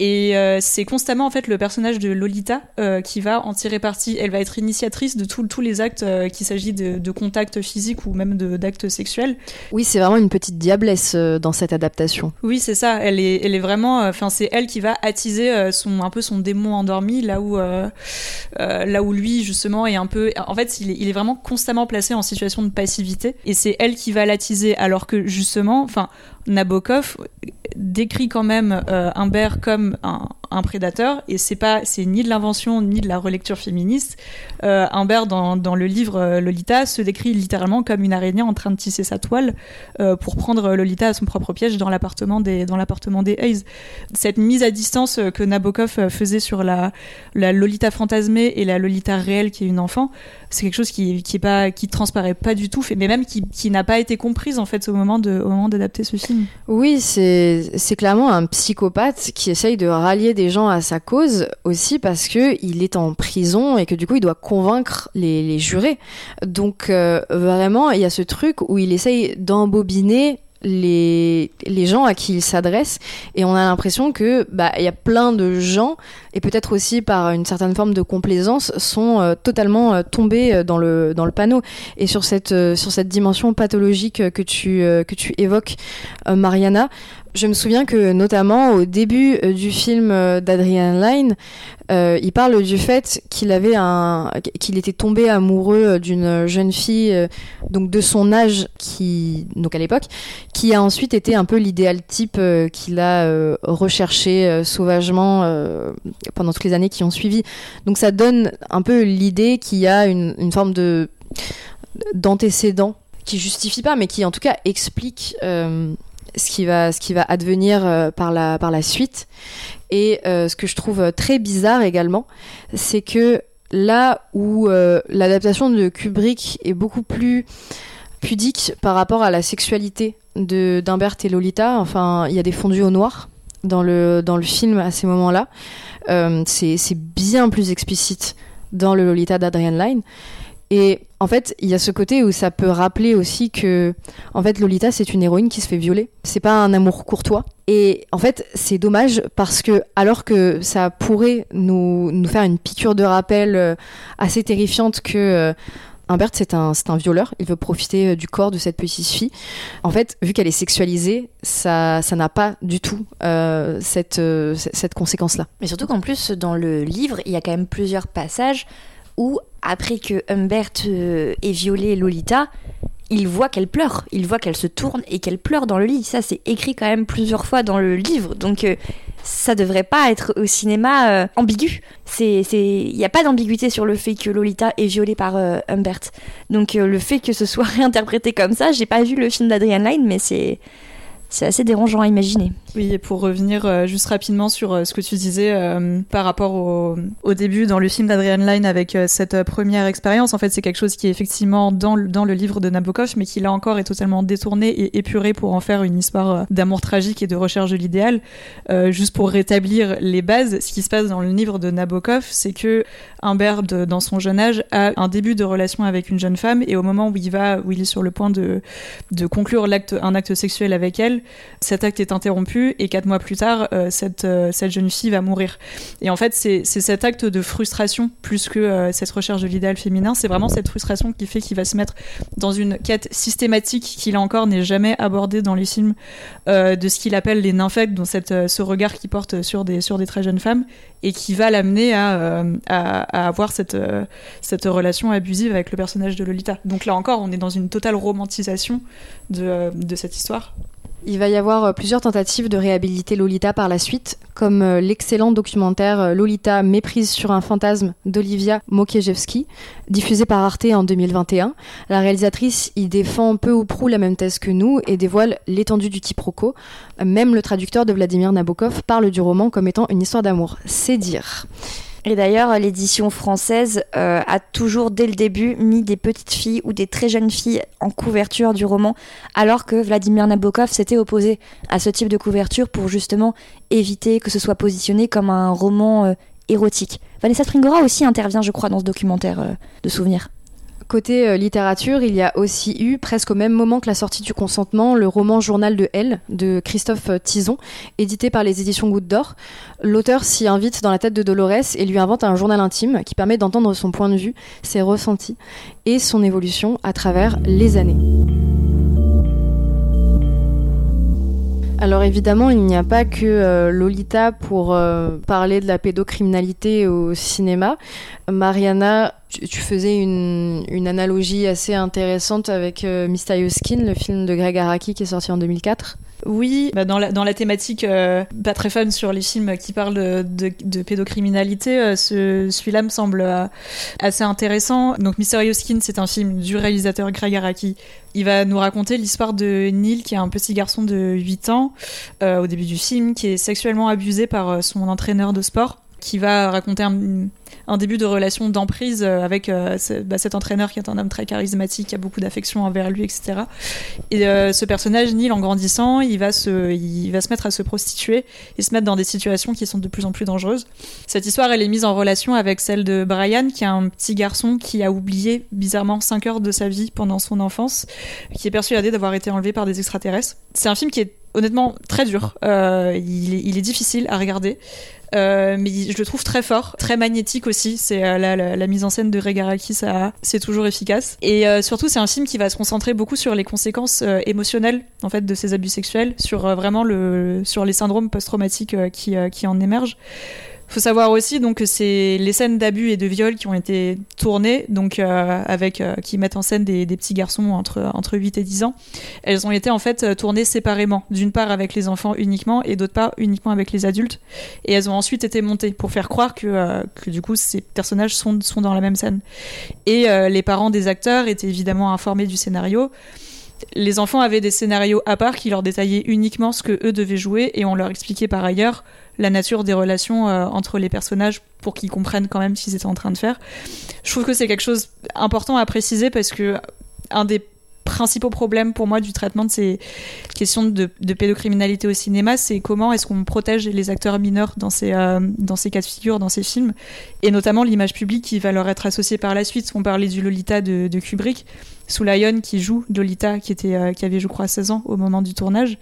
Et euh, c'est constamment en fait le personnage de Lolita euh, qui va en tirer parti. Elle va être initiatrice de tous les actes, euh, qu'il s'agit de, de contacts physiques ou même d'actes sexuels. Oui, c'est vraiment une petite diablesse dans cette adaptation. Oui, c'est ça. Elle est, elle est vraiment. Enfin, c'est elle qui va attiser son un peu son démon endormi là où là où lui justement est un peu. En fait, il est, il est vraiment constamment placé en situation de passivité et c'est elle qui va l'attiser alors que justement, enfin, Nabokov décrit quand même euh, Humbert comme un, un prédateur et c'est pas c'est ni de l'invention ni de la relecture féministe. Euh, Humbert dans, dans le livre euh, Lolita se décrit littéralement comme une araignée en train de tisser sa toile euh, pour prendre Lolita à son propre piège dans l'appartement des dans l'appartement des Hayes. Cette mise à distance que Nabokov faisait sur la la Lolita fantasmée et la Lolita réelle qui est une enfant, c'est quelque chose qui qui est pas qui transparaît pas du tout, mais même qui, qui n'a pas été comprise en fait au moment de au moment d'adapter ce film. Oui, c'est c'est clairement un psychopathe qui essaye de rallier des gens à sa cause aussi parce que il est en prison et que du coup il doit convaincre les, jurés. Donc euh, vraiment, il y a ce truc où il essaye d'embobiner les, les gens à qui il s'adresse et on a l'impression que bah il y a plein de gens et peut-être aussi par une certaine forme de complaisance sont euh, totalement euh, tombés euh, dans le dans le panneau. Et sur cette sur cette dimension pathologique que tu que tu évoques Mariana je me souviens que notamment au début du film d'Adrian Lyne, il parle du fait qu'il avait un, qu'il était tombé amoureux d'une jeune fille donc de son âge qui donc à l'époque, qui a ensuite été un peu l'idéal type qu'il a recherché sauvagement pendant toutes les années qui ont suivi. Donc ça donne un peu l'idée qu'il y a une, forme de d'antécédent qui justifie pas, mais qui en tout cas explique euh, ce qui va ce qui va advenir euh, par la par la suite. Et euh, ce que je trouve très bizarre également, c'est que là où l'adaptation de Kubrick est beaucoup plus pudique par rapport à la sexualité de d'Humbert et Lolita, enfin il y a des fondus au noir dans le dans le film à ces moments-là. Euh, c'est bien plus explicite dans le Lolita d'Adrian Lyne. Et en fait, il y a ce côté où ça peut rappeler aussi que, en fait, Lolita, c'est une héroïne qui se fait violer. C'est pas un amour courtois. Et en fait, c'est dommage parce que, alors que ça pourrait nous, nous faire une piqûre de rappel euh, assez terrifiante que euh, Humbert, c'est un, un violeur. Il veut profiter euh, du corps de cette petite fille. En fait, vu qu'elle est sexualisée, ça, ça n'a pas du tout euh, cette, euh, cette conséquence-là. Mais surtout qu'en plus, dans le livre, il y a quand même plusieurs passages où, après que Humbert ait violé Lolita, il voit qu'elle pleure. Il voit qu'elle se tourne et qu'elle pleure dans le lit. Ça, c'est écrit quand même plusieurs fois dans le livre. Donc, euh, ça devrait pas être au cinéma euh, ambigu. Il n'y a pas d'ambiguïté sur le fait que Lolita est violée par euh, Humbert. Donc, euh, le fait que ce soit <laughs> réinterprété comme ça, j'ai pas vu le film d'Adrian Lyne, mais c'est assez dérangeant à imaginer. Oui, et pour revenir euh, juste rapidement sur euh, ce que tu disais euh, par rapport au, au, début dans le film d'Adrian Lyne avec cette première expérience, en fait, c'est quelque chose qui est effectivement dans, le, livre de Nabokov, mais qui là encore est totalement détourné et épuré pour en faire une histoire d'amour tragique et de recherche de l'idéal. juste pour rétablir les bases, ce qui se passe dans le livre de Nabokov, c'est que Humbert, dans son jeune âge, a un début de relation avec une jeune femme, et au moment où il va, où il est sur le point de, de conclure l'acte, un acte sexuel avec elle, cet acte est interrompu et quatre mois plus tard, euh, cette, euh, cette jeune fille va mourir. Et en fait, c'est cet acte de frustration plus que euh, cette recherche de l'idéal féminin. C'est vraiment cette frustration qui fait qu'il va se mettre dans une quête systématique qui, là encore, n'est jamais abordée dans les films de ce qu'il appelle les nymphèques, dont ce regard qui porte sur des, très jeunes femmes et qui va l'amener à, avoir cette, relation abusive avec le personnage de Lolita. Donc là encore, on est dans une totale romantisation de cette histoire. Il va y avoir euh, plusieurs tentatives de réhabiliter Lolita par la suite, comme euh, l'excellent documentaire euh, Lolita méprise sur un fantasme d'Olivia Mokiejewski, diffusé par Arte en 2021. La réalisatrice y défend peu ou prou la même thèse que nous et dévoile l'étendue du quiproquo. Même le traducteur de Vladimir Nabokov parle du roman comme étant une histoire d'amour. C'est dire. Et d'ailleurs, l'édition française euh, a toujours, dès le début, mis des petites filles ou des très jeunes filles en couverture du roman, alors que Vladimir Nabokov s'était opposé à ce type de couverture pour justement éviter que ce soit positionné comme un roman euh, érotique. Vanessa Springora aussi intervient, je crois, dans ce documentaire euh, de souvenirs. Côté euh, littérature, il y a aussi eu, presque au même moment que la sortie du consentement, le roman Journal de Elle de Christophe euh, Tison, édité par les éditions Goutte d'Or. L'auteur s'y invite dans la tête de Dolores et lui invente un journal intime qui permet d'entendre son point de vue, ses ressentis et son évolution à travers les années. Alors évidemment, il n'y a pas que euh, Lolita pour parler de la pédocriminalité au cinéma. Mariana tu, faisais une, analogie assez intéressante avec euh, Mysterious Skin, le film de Greg Araki qui est sorti en 2004. Oui, bah dans, la, dans la thématique, euh, pas très fan sur les films qui parlent de, pédocriminalité, euh, ce, celui-là me semble assez intéressant. Donc Mysterious Skin, c'est un film du réalisateur Greg Araki. Il va nous raconter l'histoire de Neil, qui est un petit garçon de 8 ans, au début du film, qui est sexuellement abusé par son entraîneur de sport qui va raconter un, début de relation d'emprise euh, avec euh, bah, cet entraîneur qui est un homme très charismatique, qui a beaucoup d'affection envers lui, etc. Et euh, ce personnage, Neil, en grandissant, il va, se, il va se mettre à se prostituer et se mettre dans des situations qui sont de plus en plus dangereuses. Cette histoire, elle est mise en relation avec celle de Brian, qui est un petit garçon qui a oublié bizarrement 5 heures de sa vie pendant son enfance, qui est persuadé d'avoir été enlevé par des extraterrestres. C'est un film qui est honnêtement très dur. il, est, difficile à regarder. Euh, mais je le trouve très fort, très magnétique aussi. C'est euh, la, la, mise en scène de Regaraki, ça, c'est toujours efficace. Et euh, surtout, c'est un film qui va se concentrer beaucoup sur les conséquences émotionnelles en fait de ces abus sexuels, sur vraiment le, sur les syndromes post-traumatiques qui, qui en émergent faut savoir aussi donc que c'est les scènes d'abus et de viol qui ont été tournées donc euh, avec euh, qui mettent en scène des, petits garçons entre entre 8 et 10 ans. Elles ont été en fait euh, tournées séparément, d'une part avec les enfants uniquement et d'autre part uniquement avec les adultes et elles ont ensuite été montées pour faire croire que que du coup ces personnages sont sont dans la même scène. Et les parents des acteurs étaient évidemment informés du scénario les enfants avaient des scénarios à part qui leur détaillaient uniquement ce que eux devaient jouer et on leur expliquait par ailleurs la nature des relations euh, entre les personnages pour qu'ils comprennent quand même ce qu'ils étaient en train de faire. Je trouve que c'est quelque chose important à préciser parce que un des principaux problèmes pour moi du traitement de ces questions de, pédocriminalité au cinéma, c'est comment est-ce qu'on protège les acteurs mineurs dans ces, euh, dans ces cas de figure, dans ces films, et notamment l'image publique qui va leur être associée par la suite. On parlait du Lolita de, de Kubrick, sous Lyon qui joue Lolita, qui, était, euh, qui avait je crois 16 ans au moment du tournage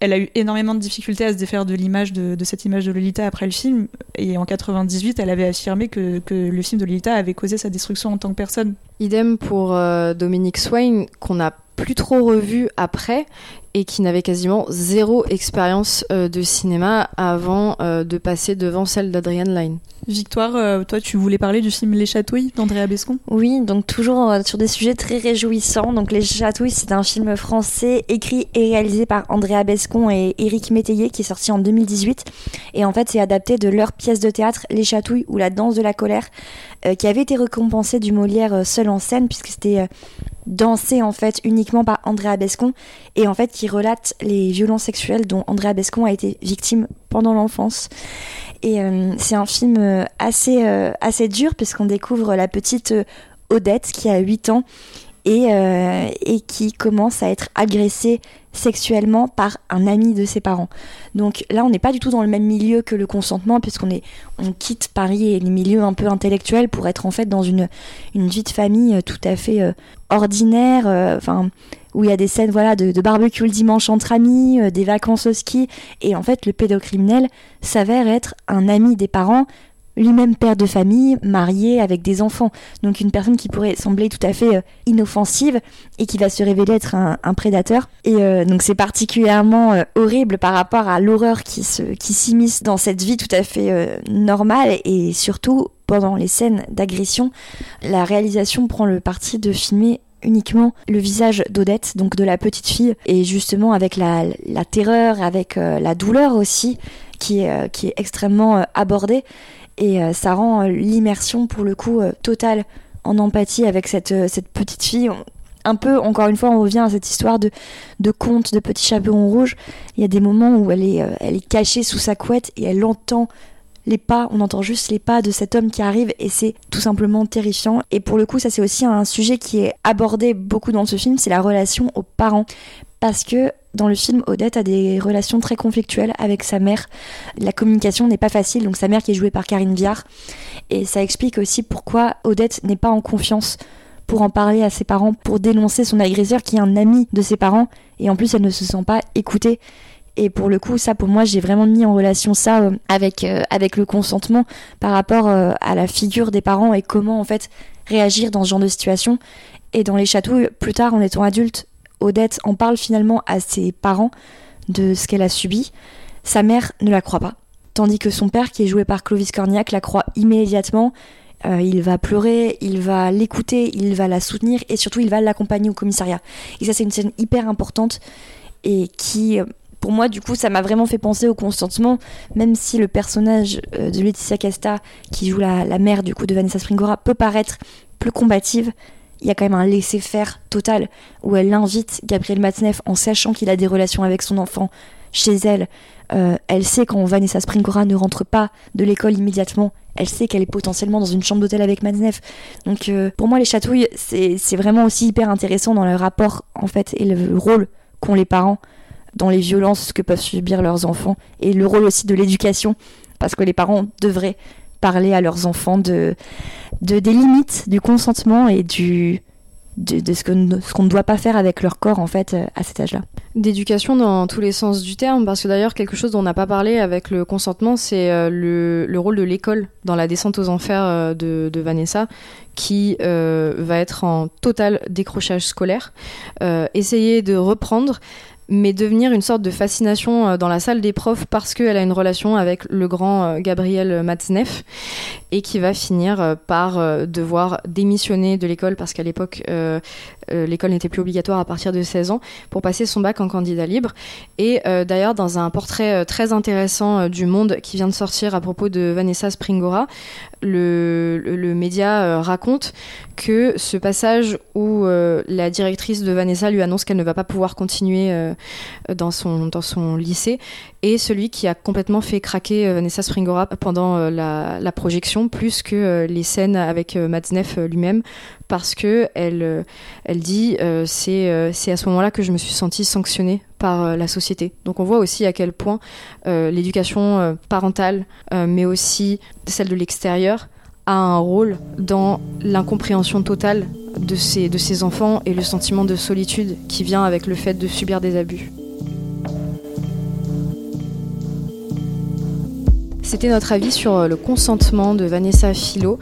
elle a eu énormément de difficultés à se défaire de l'image de, cette image de Lolita après le film. Et en 98, elle avait affirmé que, le film de Lolita avait causé sa destruction en tant que personne. Idem pour euh, Dominique Swain, qu'on n'a plus trop revu après et qui n'avait quasiment zéro expérience euh, de cinéma avant euh, de passer devant celle d'Adrian Lyne. Victoire, euh, toi tu voulais parler du film Les Chatouilles d'Andrea Bescon? Oui, donc toujours sur des sujets très réjouissants. Donc Les Chatouilles, c'est un film français écrit et réalisé par Andrea Bescon et Éric Métayer qui est sorti en 2018. Et en fait, c'est adapté de leur pièce de théâtre Les Chatouilles ou La danse de la colère qui avait été récompensée du Molière seul en scène puisque c'était dansé en fait uniquement par Andrea Bescon et en fait qui relate les violences sexuelles dont Andrea Bescon a été victime pendant l'enfance. Et euh, c'est un film euh, assez, euh, assez dur puisqu'on découvre la petite Odette qui a 8 ans et, et qui commence à être agressée sexuellement par un ami de ses parents. Donc là, on n'est pas du tout dans le même milieu que le consentement, puisqu'on est, on quitte Paris et les milieux un peu intellectuels pour être en fait dans une, une vie de famille tout à fait ordinaire, enfin où il y a des scènes voilà de, barbecue le dimanche entre amis, des vacances au ski, et en fait le pédocriminel s'avère être un ami des parents lui-même père de famille, marié avec des enfants. Donc une personne qui pourrait sembler tout à fait euh, inoffensive et qui va se révéler être un, prédateur. Et euh, donc c'est particulièrement euh, horrible par rapport à l'horreur qui qui s'immisce dans cette vie tout à fait normale et surtout pendant les scènes d'agression, la réalisation prend le parti de filmer uniquement le visage d'Odette, donc de la petite fille, et justement avec la, la terreur, avec la douleur aussi, qui est, qui est extrêmement abordée et euh, ça rend euh, l'immersion pour le coup euh, totale en empathie avec cette, cette petite fille. Un peu, encore une fois, on revient à cette histoire de, de conte, de petit chaperon rouge. Il y a des moments où elle est, elle est cachée sous sa couette et elle entend les pas, on entend juste les pas de cet homme qui arrive et c'est tout simplement terrifiant. Et pour le coup, ça c'est aussi un sujet qui est abordé beaucoup dans ce film, c'est la relation aux parents. Parce que dans le film, Odette a des relations très conflictuelles avec sa mère. La communication n'est pas facile, donc sa mère qui est jouée par Karine Viard. Et ça explique aussi pourquoi Odette n'est pas en confiance pour en parler à ses parents, pour dénoncer son agresseur qui est un ami de ses parents. Et en plus, elle ne se sent pas écoutée. Et pour le coup, ça, pour moi, j'ai vraiment mis en relation ça euh, avec, euh, avec le consentement par rapport euh, à la figure des parents et comment, en fait, réagir dans ce genre de situation. Et dans les châteaux, plus tard, en étant adulte, Odette en parle finalement à ses parents de ce qu'elle a subi. Sa mère ne la croit pas, tandis que son père, qui est joué par Clovis Cornillac, la croit immédiatement. Il va pleurer, il va l'écouter, il va la soutenir et surtout il va l'accompagner au commissariat. Et ça c'est une scène hyper importante et qui, pour moi du coup, ça m'a vraiment fait penser au consentement, même si le personnage euh, de Laetitia Casta, qui joue la, mère du coup de Vanessa Springora, peut paraître plus combative, il y a quand même un laisser-faire total où elle invite Gabriel Matzneff en sachant qu'il a des relations avec son enfant chez elle. Euh, elle sait quand Vanessa Springora ne rentre pas de l'école immédiatement, elle sait qu'elle est potentiellement dans une chambre d'hôtel avec Matzneff. Donc euh, pour moi les chatouilles c'est vraiment aussi hyper intéressant dans le rapport en fait et le rôle qu'ont les parents dans les violences que peuvent subir leurs enfants et le rôle aussi de l'éducation parce que les parents devraient parler à leurs enfants de, de des limites du consentement et du de, ce qu'on ce qu'on ne doit pas faire avec leur corps en fait à cet âge-là. D'éducation dans tous les sens du terme, parce que d'ailleurs quelque chose dont on n'a pas parlé avec le consentement, c'est euh, le, le, rôle de l'école dans la descente aux enfers euh, de, de Vanessa, qui euh, va être en total décrochage scolaire, essayer de reprendre mais devenir une sorte de fascination euh, dans la salle des profs parce qu'elle a une relation avec le grand euh, Gabriel Matzneff et qui va finir euh, par devoir démissionner de l'école parce qu'à l'époque l'école n'était plus obligatoire à partir de 16 ans pour passer son bac en candidat libre. Et d'ailleurs dans un portrait très intéressant du Monde qui vient de sortir à propos de Vanessa Springora le, média raconte que ce passage où la directrice de Vanessa lui annonce qu'elle ne va pas pouvoir continuer dans son, dans son lycée, et celui qui a complètement fait craquer euh, Vanessa Springora pendant euh, la, projection, plus que euh, les scènes avec Matzneff lui-même, parce que elle, dit c'est c'est à ce moment-là que je me suis sentie sanctionnée par la société. Donc on voit aussi à quel point l'éducation parentale, mais aussi celle de l'extérieur, a un rôle dans l'incompréhension totale de ces, de ces enfants et le sentiment de solitude qui vient avec le fait de subir des abus. C'était notre avis sur le consentement de Vanessa Philo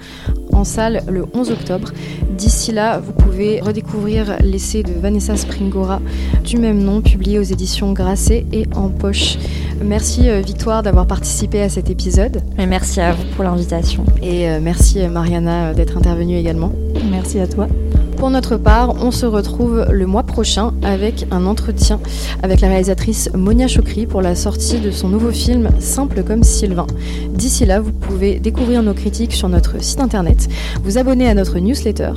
en salle le 11 octobre. D'ici là, vous pouvez redécouvrir l'essai de Vanessa Springora du même nom, publié aux éditions Grasset et en poche. Merci euh, Victoire d'avoir participé à cet épisode. Et merci à vous pour l'invitation. Et euh, merci Mariana d'être intervenue également. Merci à toi. Pour notre part, on se retrouve le mois prochain avec un entretien avec la réalisatrice Monia Chokri pour la sortie de son nouveau film Simple comme Sylvain. D'ici là, vous pouvez découvrir nos critiques sur notre site internet, vous abonner à notre newsletter,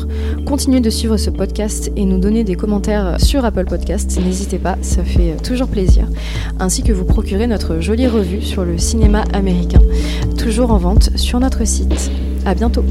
continuer de suivre ce podcast et nous donner des commentaires sur Apple Podcast. N'hésitez pas, ça fait toujours plaisir. Ainsi que vous procurer notre jolie revue sur le cinéma américain, toujours en vente sur notre site. À bientôt.